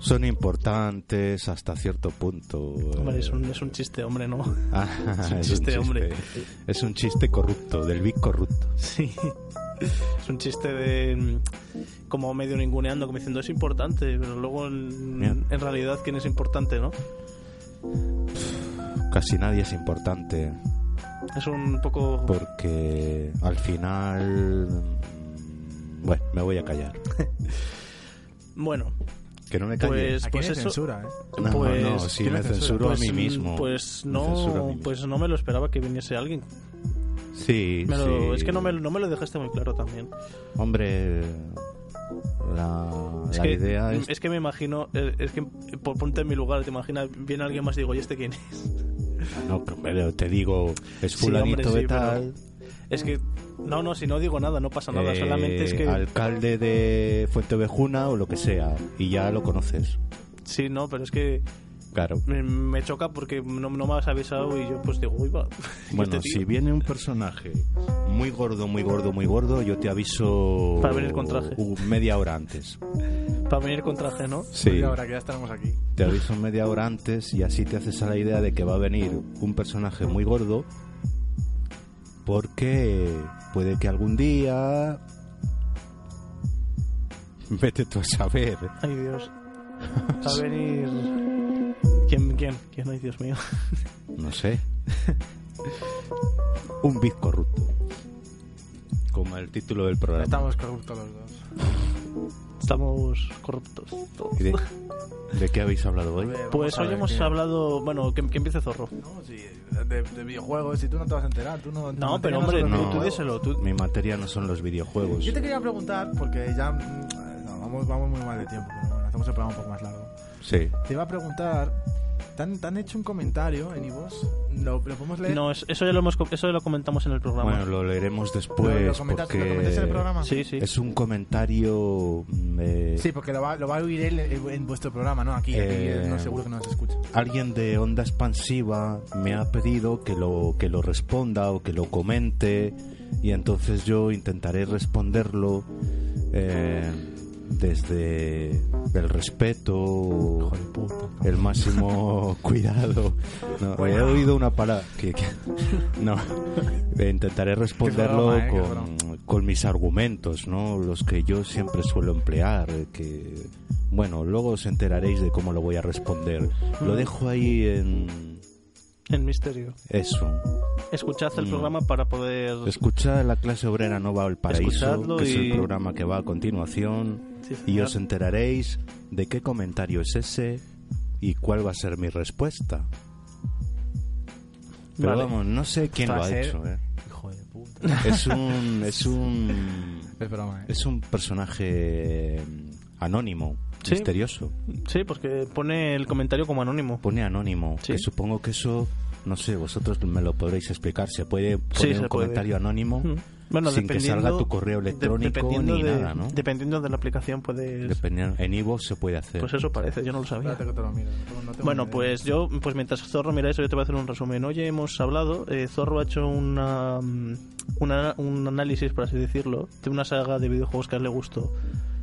son importantes hasta cierto punto. Hombre, eh. es un, es un chiste, hombre, ¿no? Ah, es un chiste, hombre. Es un chiste corrupto, del Big corrupto. Sí. Es un chiste de. mm, como medio ninguneando, como diciendo es importante, pero luego en, en realidad, ¿quién es importante, no? Casi nadie es importante Es un poco. porque al final... mm, Bueno, me voy a callar. Bueno, Que no me calle. Pues- hay eso- censura, ¿eh? no, pues- no, si ¿quién me censuro pues, a mí mm, mismo. Pues Me censuro a mí no, mismo. pues no me lo esperaba que viniese alguien. Sí, Me lo- sí. Es que no me, no me lo dejaste muy claro también. Hombre, la, Es la que, idea es... es que me imagino, eh, es que por ponte en mi lugar, te imaginas, viene alguien más y digo, ¿y este quién es? No, pero te digo, es Sí, fulanito hombre, sí, de pero- tal, Es que, no, no, si no digo nada, no pasa nada, eh, solamente es que... alcalde de Fuentevejuna o lo que sea, y ya lo conoces. Sí, no, pero es que Claro. me, me choca porque no, no me has avisado y yo pues digo, uy, va. ¿y Bueno, si viene un personaje muy gordo, muy gordo, muy gordo, yo te aviso Para venir con traje. media hora antes. Para venir con traje, ¿no? Sí, ahora que ya estaremos aquí. te aviso media hora antes y así te haces a la idea de que va a venir un personaje muy gordo porque puede que algún día vete tú a saber Ay, Dios. A venir... ¿Quién, quién? ¿Quién? Ay, Dios mío. no sé un bit corrupto como el título del programa Estamos corruptos los dos. Estamos corruptos. todos. ¿Y de, de qué habéis hablado hoy? Pues hoy hemos qué- hablado... Bueno, que, que empiece Zorro. No, sí, de, de videojuegos, si tú no te vas a enterar, tú no... No, pero hombre, los tú, tú díselo. Tú... Mi materia no son los videojuegos. Yo te quería preguntar, porque ya mm, no, vamos, vamos muy mal de tiempo, pero bueno, hacemos el programa un poco más largo. Sí. Te iba a preguntar, ¿te han, te han hecho un comentario en iVoox? ¿Lo, ¿Lo podemos leer? No, es- eso ya lo, hemos, eso ya lo comentamos en el programa. Bueno, lo leeremos ¿Lo, después lo comentaste, ¿lo porque en el programa? sí, sí. es un comentario mm, eh, Sí, porque lo va, lo va a oír él en, en vuestro programa, ¿no? Aquí, aquí Eh, no seguro que no nos escucha. alguien de onda expansiva me ha pedido que lo que lo responda o que lo comente y entonces yo intentaré responderlo eh, desde el respeto el máximo cuidado. No, he oído una palabra que, que- no intentaré responderlo con, con mis argumentos no los que yo siempre suelo emplear que bueno luego os enteraréis de cómo lo voy a responder. Lo dejo ahí en En misterio. eso Escuchad el Mm. programa para poder... escuchad la clase obrera no va al paraíso Escuchadlo que es el y- programa que va a continuación Sí, y os enteraréis de qué comentario es ese y cuál va a ser mi respuesta Pero Vale. vamos, no sé quién lo ha ser- hecho. ¿eh? Hijo de puta. Es un es un Es broma, ¿eh? es un personaje eh, anónimo, Sí. misterioso. Sí, porque pone el comentario como anónimo. Pone anónimo, Sí. que supongo que eso no sé, vosotros me lo podréis explicar. Se puede poner Sí, un puede. comentario anónimo Mm. Bueno, sin que salga tu correo electrónico ni de, nada, ¿no? Dependiendo de la aplicación puedes... Dependiendo- en Ivo se puede hacer. Pues eso parece, yo no lo sabía. Que te lo miro. no Bueno, idea. pues yo, pues mientras Zorro mira eso, yo te voy a hacer un resumen. Hoy hemos hablado, eh, Zorro ha hecho una, mm, una- un análisis, por así decirlo, de una saga de videojuegos que a él le gustó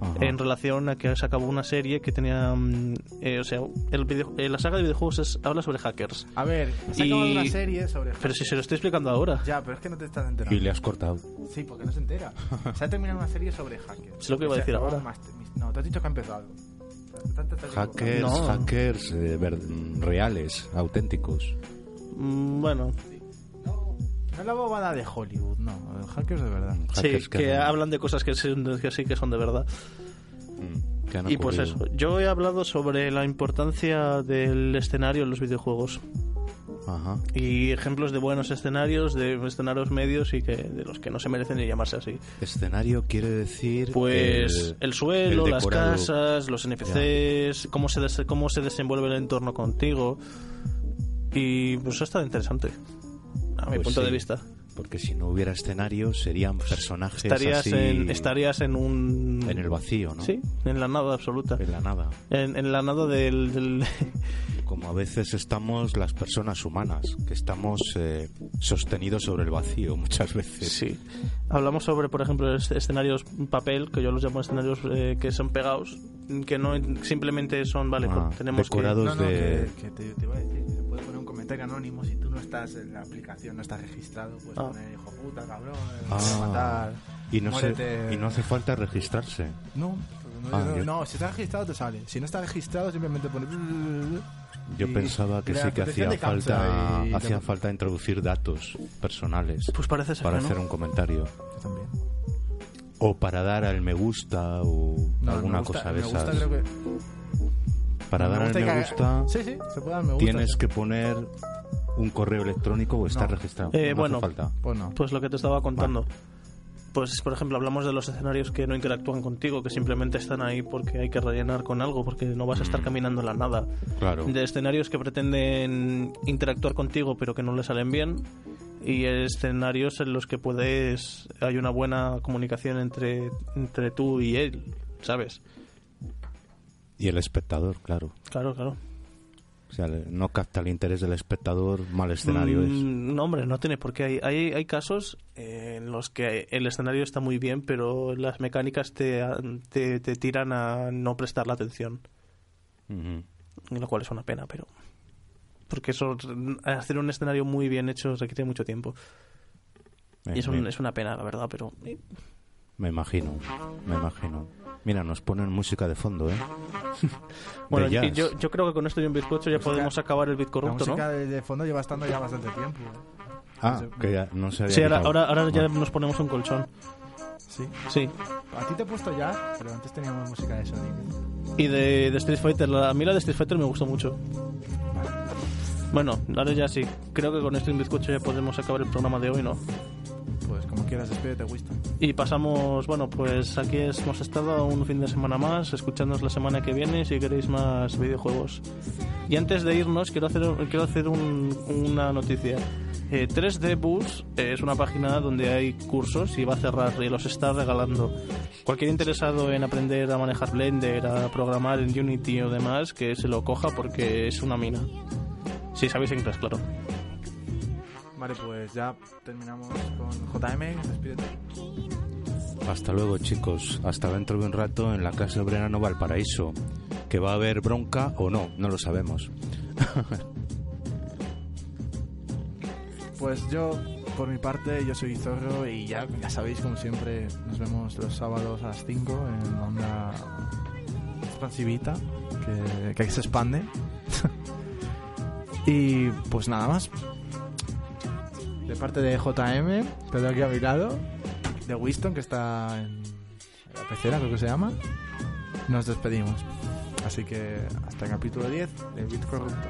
Ajá. en relación a que se acabó una serie que tenía, mm, eh, o sea, el video- eh, la saga de videojuegos es- habla sobre hackers. A ver, se Y- acabado una serie sobre... Pero si se lo estoy explicando ahora, Ya, pero es que no te estás enterando. Y le has cortado. Sí, porque no se entera. Se ha terminado una serie sobre hackers. Es lo que iba a O sea, decir ahora. No, te has dicho que ha empezado. Hackers, No. hackers eh, reales, auténticos. mm, bueno, No, es la bobada de Hollywood, no, hackers de verdad. Sí, Hackers que han- hablan de cosas que, sí- que sí que son de verdad. mm, que Y pues ocurrido. eso, yo he hablado sobre la importancia del escenario en los videojuegos Ajá. y ejemplos de buenos escenarios, de escenarios medios y que de los que no se merecen ni llamarse así. Escenario quiere decir. Pues el, suelo, el las casas, los NPCs, cómo se, des- cómo se desenvuelve el entorno contigo. Y pues eso está interesante, a mi Pues punto sí. de vista. Porque si no hubiera escenario, serían personajes Estarías, así. en, estarías en un... en el vacío, ¿no? Sí, en la nada absoluta. En la nada. En, en la nada del... del- Como a veces estamos las personas humanas, que estamos eh, sostenidos sobre el vacío muchas veces. sí. Hablamos sobre, por ejemplo, es- escenarios papel, que yo los llamo escenarios eh, que son pegados, que no simplemente son, vale, Ah, pues tenemos que... decorados. No, no, de- que, que te, te iba a decir, que se puede poner un comentario anónimo si tú no estás en la aplicación, no estás registrado, puedes Ah. poner hijo puta, cabrón, eh, Ah. matar, Y no, se, y no hace falta registrarse. No, no, Ah, no, yo- no, si está registrado te sale. Si no está registrado simplemente pone... Yo pensaba que sí que hacía falta, hacía falta introducir datos personales Pues parece ser para que no. hacer un comentario. Yo también. O para dar al me gusta o No, alguna me gusta, cosa de me gusta, esas. creo que... Para me dar al me que- gusta Sí, sí, se puede dar me gusta. tienes sí. que poner un correo electrónico o está No. registrado. Eh, No hace bueno. falta. Pues no. Pues lo que te estaba contando. Pues, por ejemplo, hablamos de los escenarios que no interactúan contigo, que simplemente están ahí porque hay que rellenar con algo, porque no vas a estar Mm. caminando en la nada. Claro. De escenarios que pretenden interactuar contigo, pero que no le salen bien. Y escenarios en los que puedes. Hay una buena comunicación entre, entre tú y él, ¿sabes? Y el espectador, claro. Claro, claro. O sea, no capta el interés del espectador, mal escenario es. Mm, No, hombre, no tiene por qué. Hay, hay, hay casos en los que el escenario está muy bien, pero las mecánicas te, te, te tiran a no prestar la atención. Lo cual es una pena, pero. Porque eso, hacer un escenario muy bien hecho requiere mucho tiempo. Me, Y es, un- es una pena, la verdad, pero. eh, me imagino, me imagino. Mira, nos ponen música de fondo, ¿eh? Bueno, y yo, yo creo que con esto y un bizcocho ya podemos acabar el bit La corrupto, ¿no? música de, de fondo lleva estando ya bastante tiempo. ¿eh? Ah, que ya no se había Sí, ahora, ahora, ahora ya Ah. nos ponemos un colchón. Sí. Sí. A ti te he puesto ya, pero antes teníamos música de Sonic. Y de, de Street Fighter, la, a mí la de Street Fighter me gustó mucho. Bueno, ahora ya sí. Creo que con un bizcocho ya podemos acabar el programa de hoy, ¿no? Pues como quieras, despídete, Winston. Y pasamos, bueno, pues aquí hemos estado un fin de semana más, escuchándonos la semana que viene si queréis más videojuegos. Y antes de irnos, quiero hacer, quiero hacer un- una noticia. Eh, 3D Bus eh, es una página donde hay cursos y va a cerrar y los está regalando. Cualquier interesado en aprender a manejar Blender, a programar en Unity o demás, que se lo coja porque es una mina. Si sabéis inglés, claro. Vale, pues ya terminamos con JM. Despídete. Hasta luego, chicos. Hasta dentro de un rato en la Casa Obrera no Valparaíso. Que va a haber bronca o no, no lo sabemos. Pues yo, por mi parte, yo soy Zorro y ya, ya sabéis, como siempre, nos vemos los sábados a las 5 en onda expansivita, que, que se expande. Y pues nada más. De parte de JM, que tengo aquí a mi lado, de Winston, que está en la pecera, creo que se llama, nos despedimos. Así que hasta el capítulo 10 de Bit Corrupto.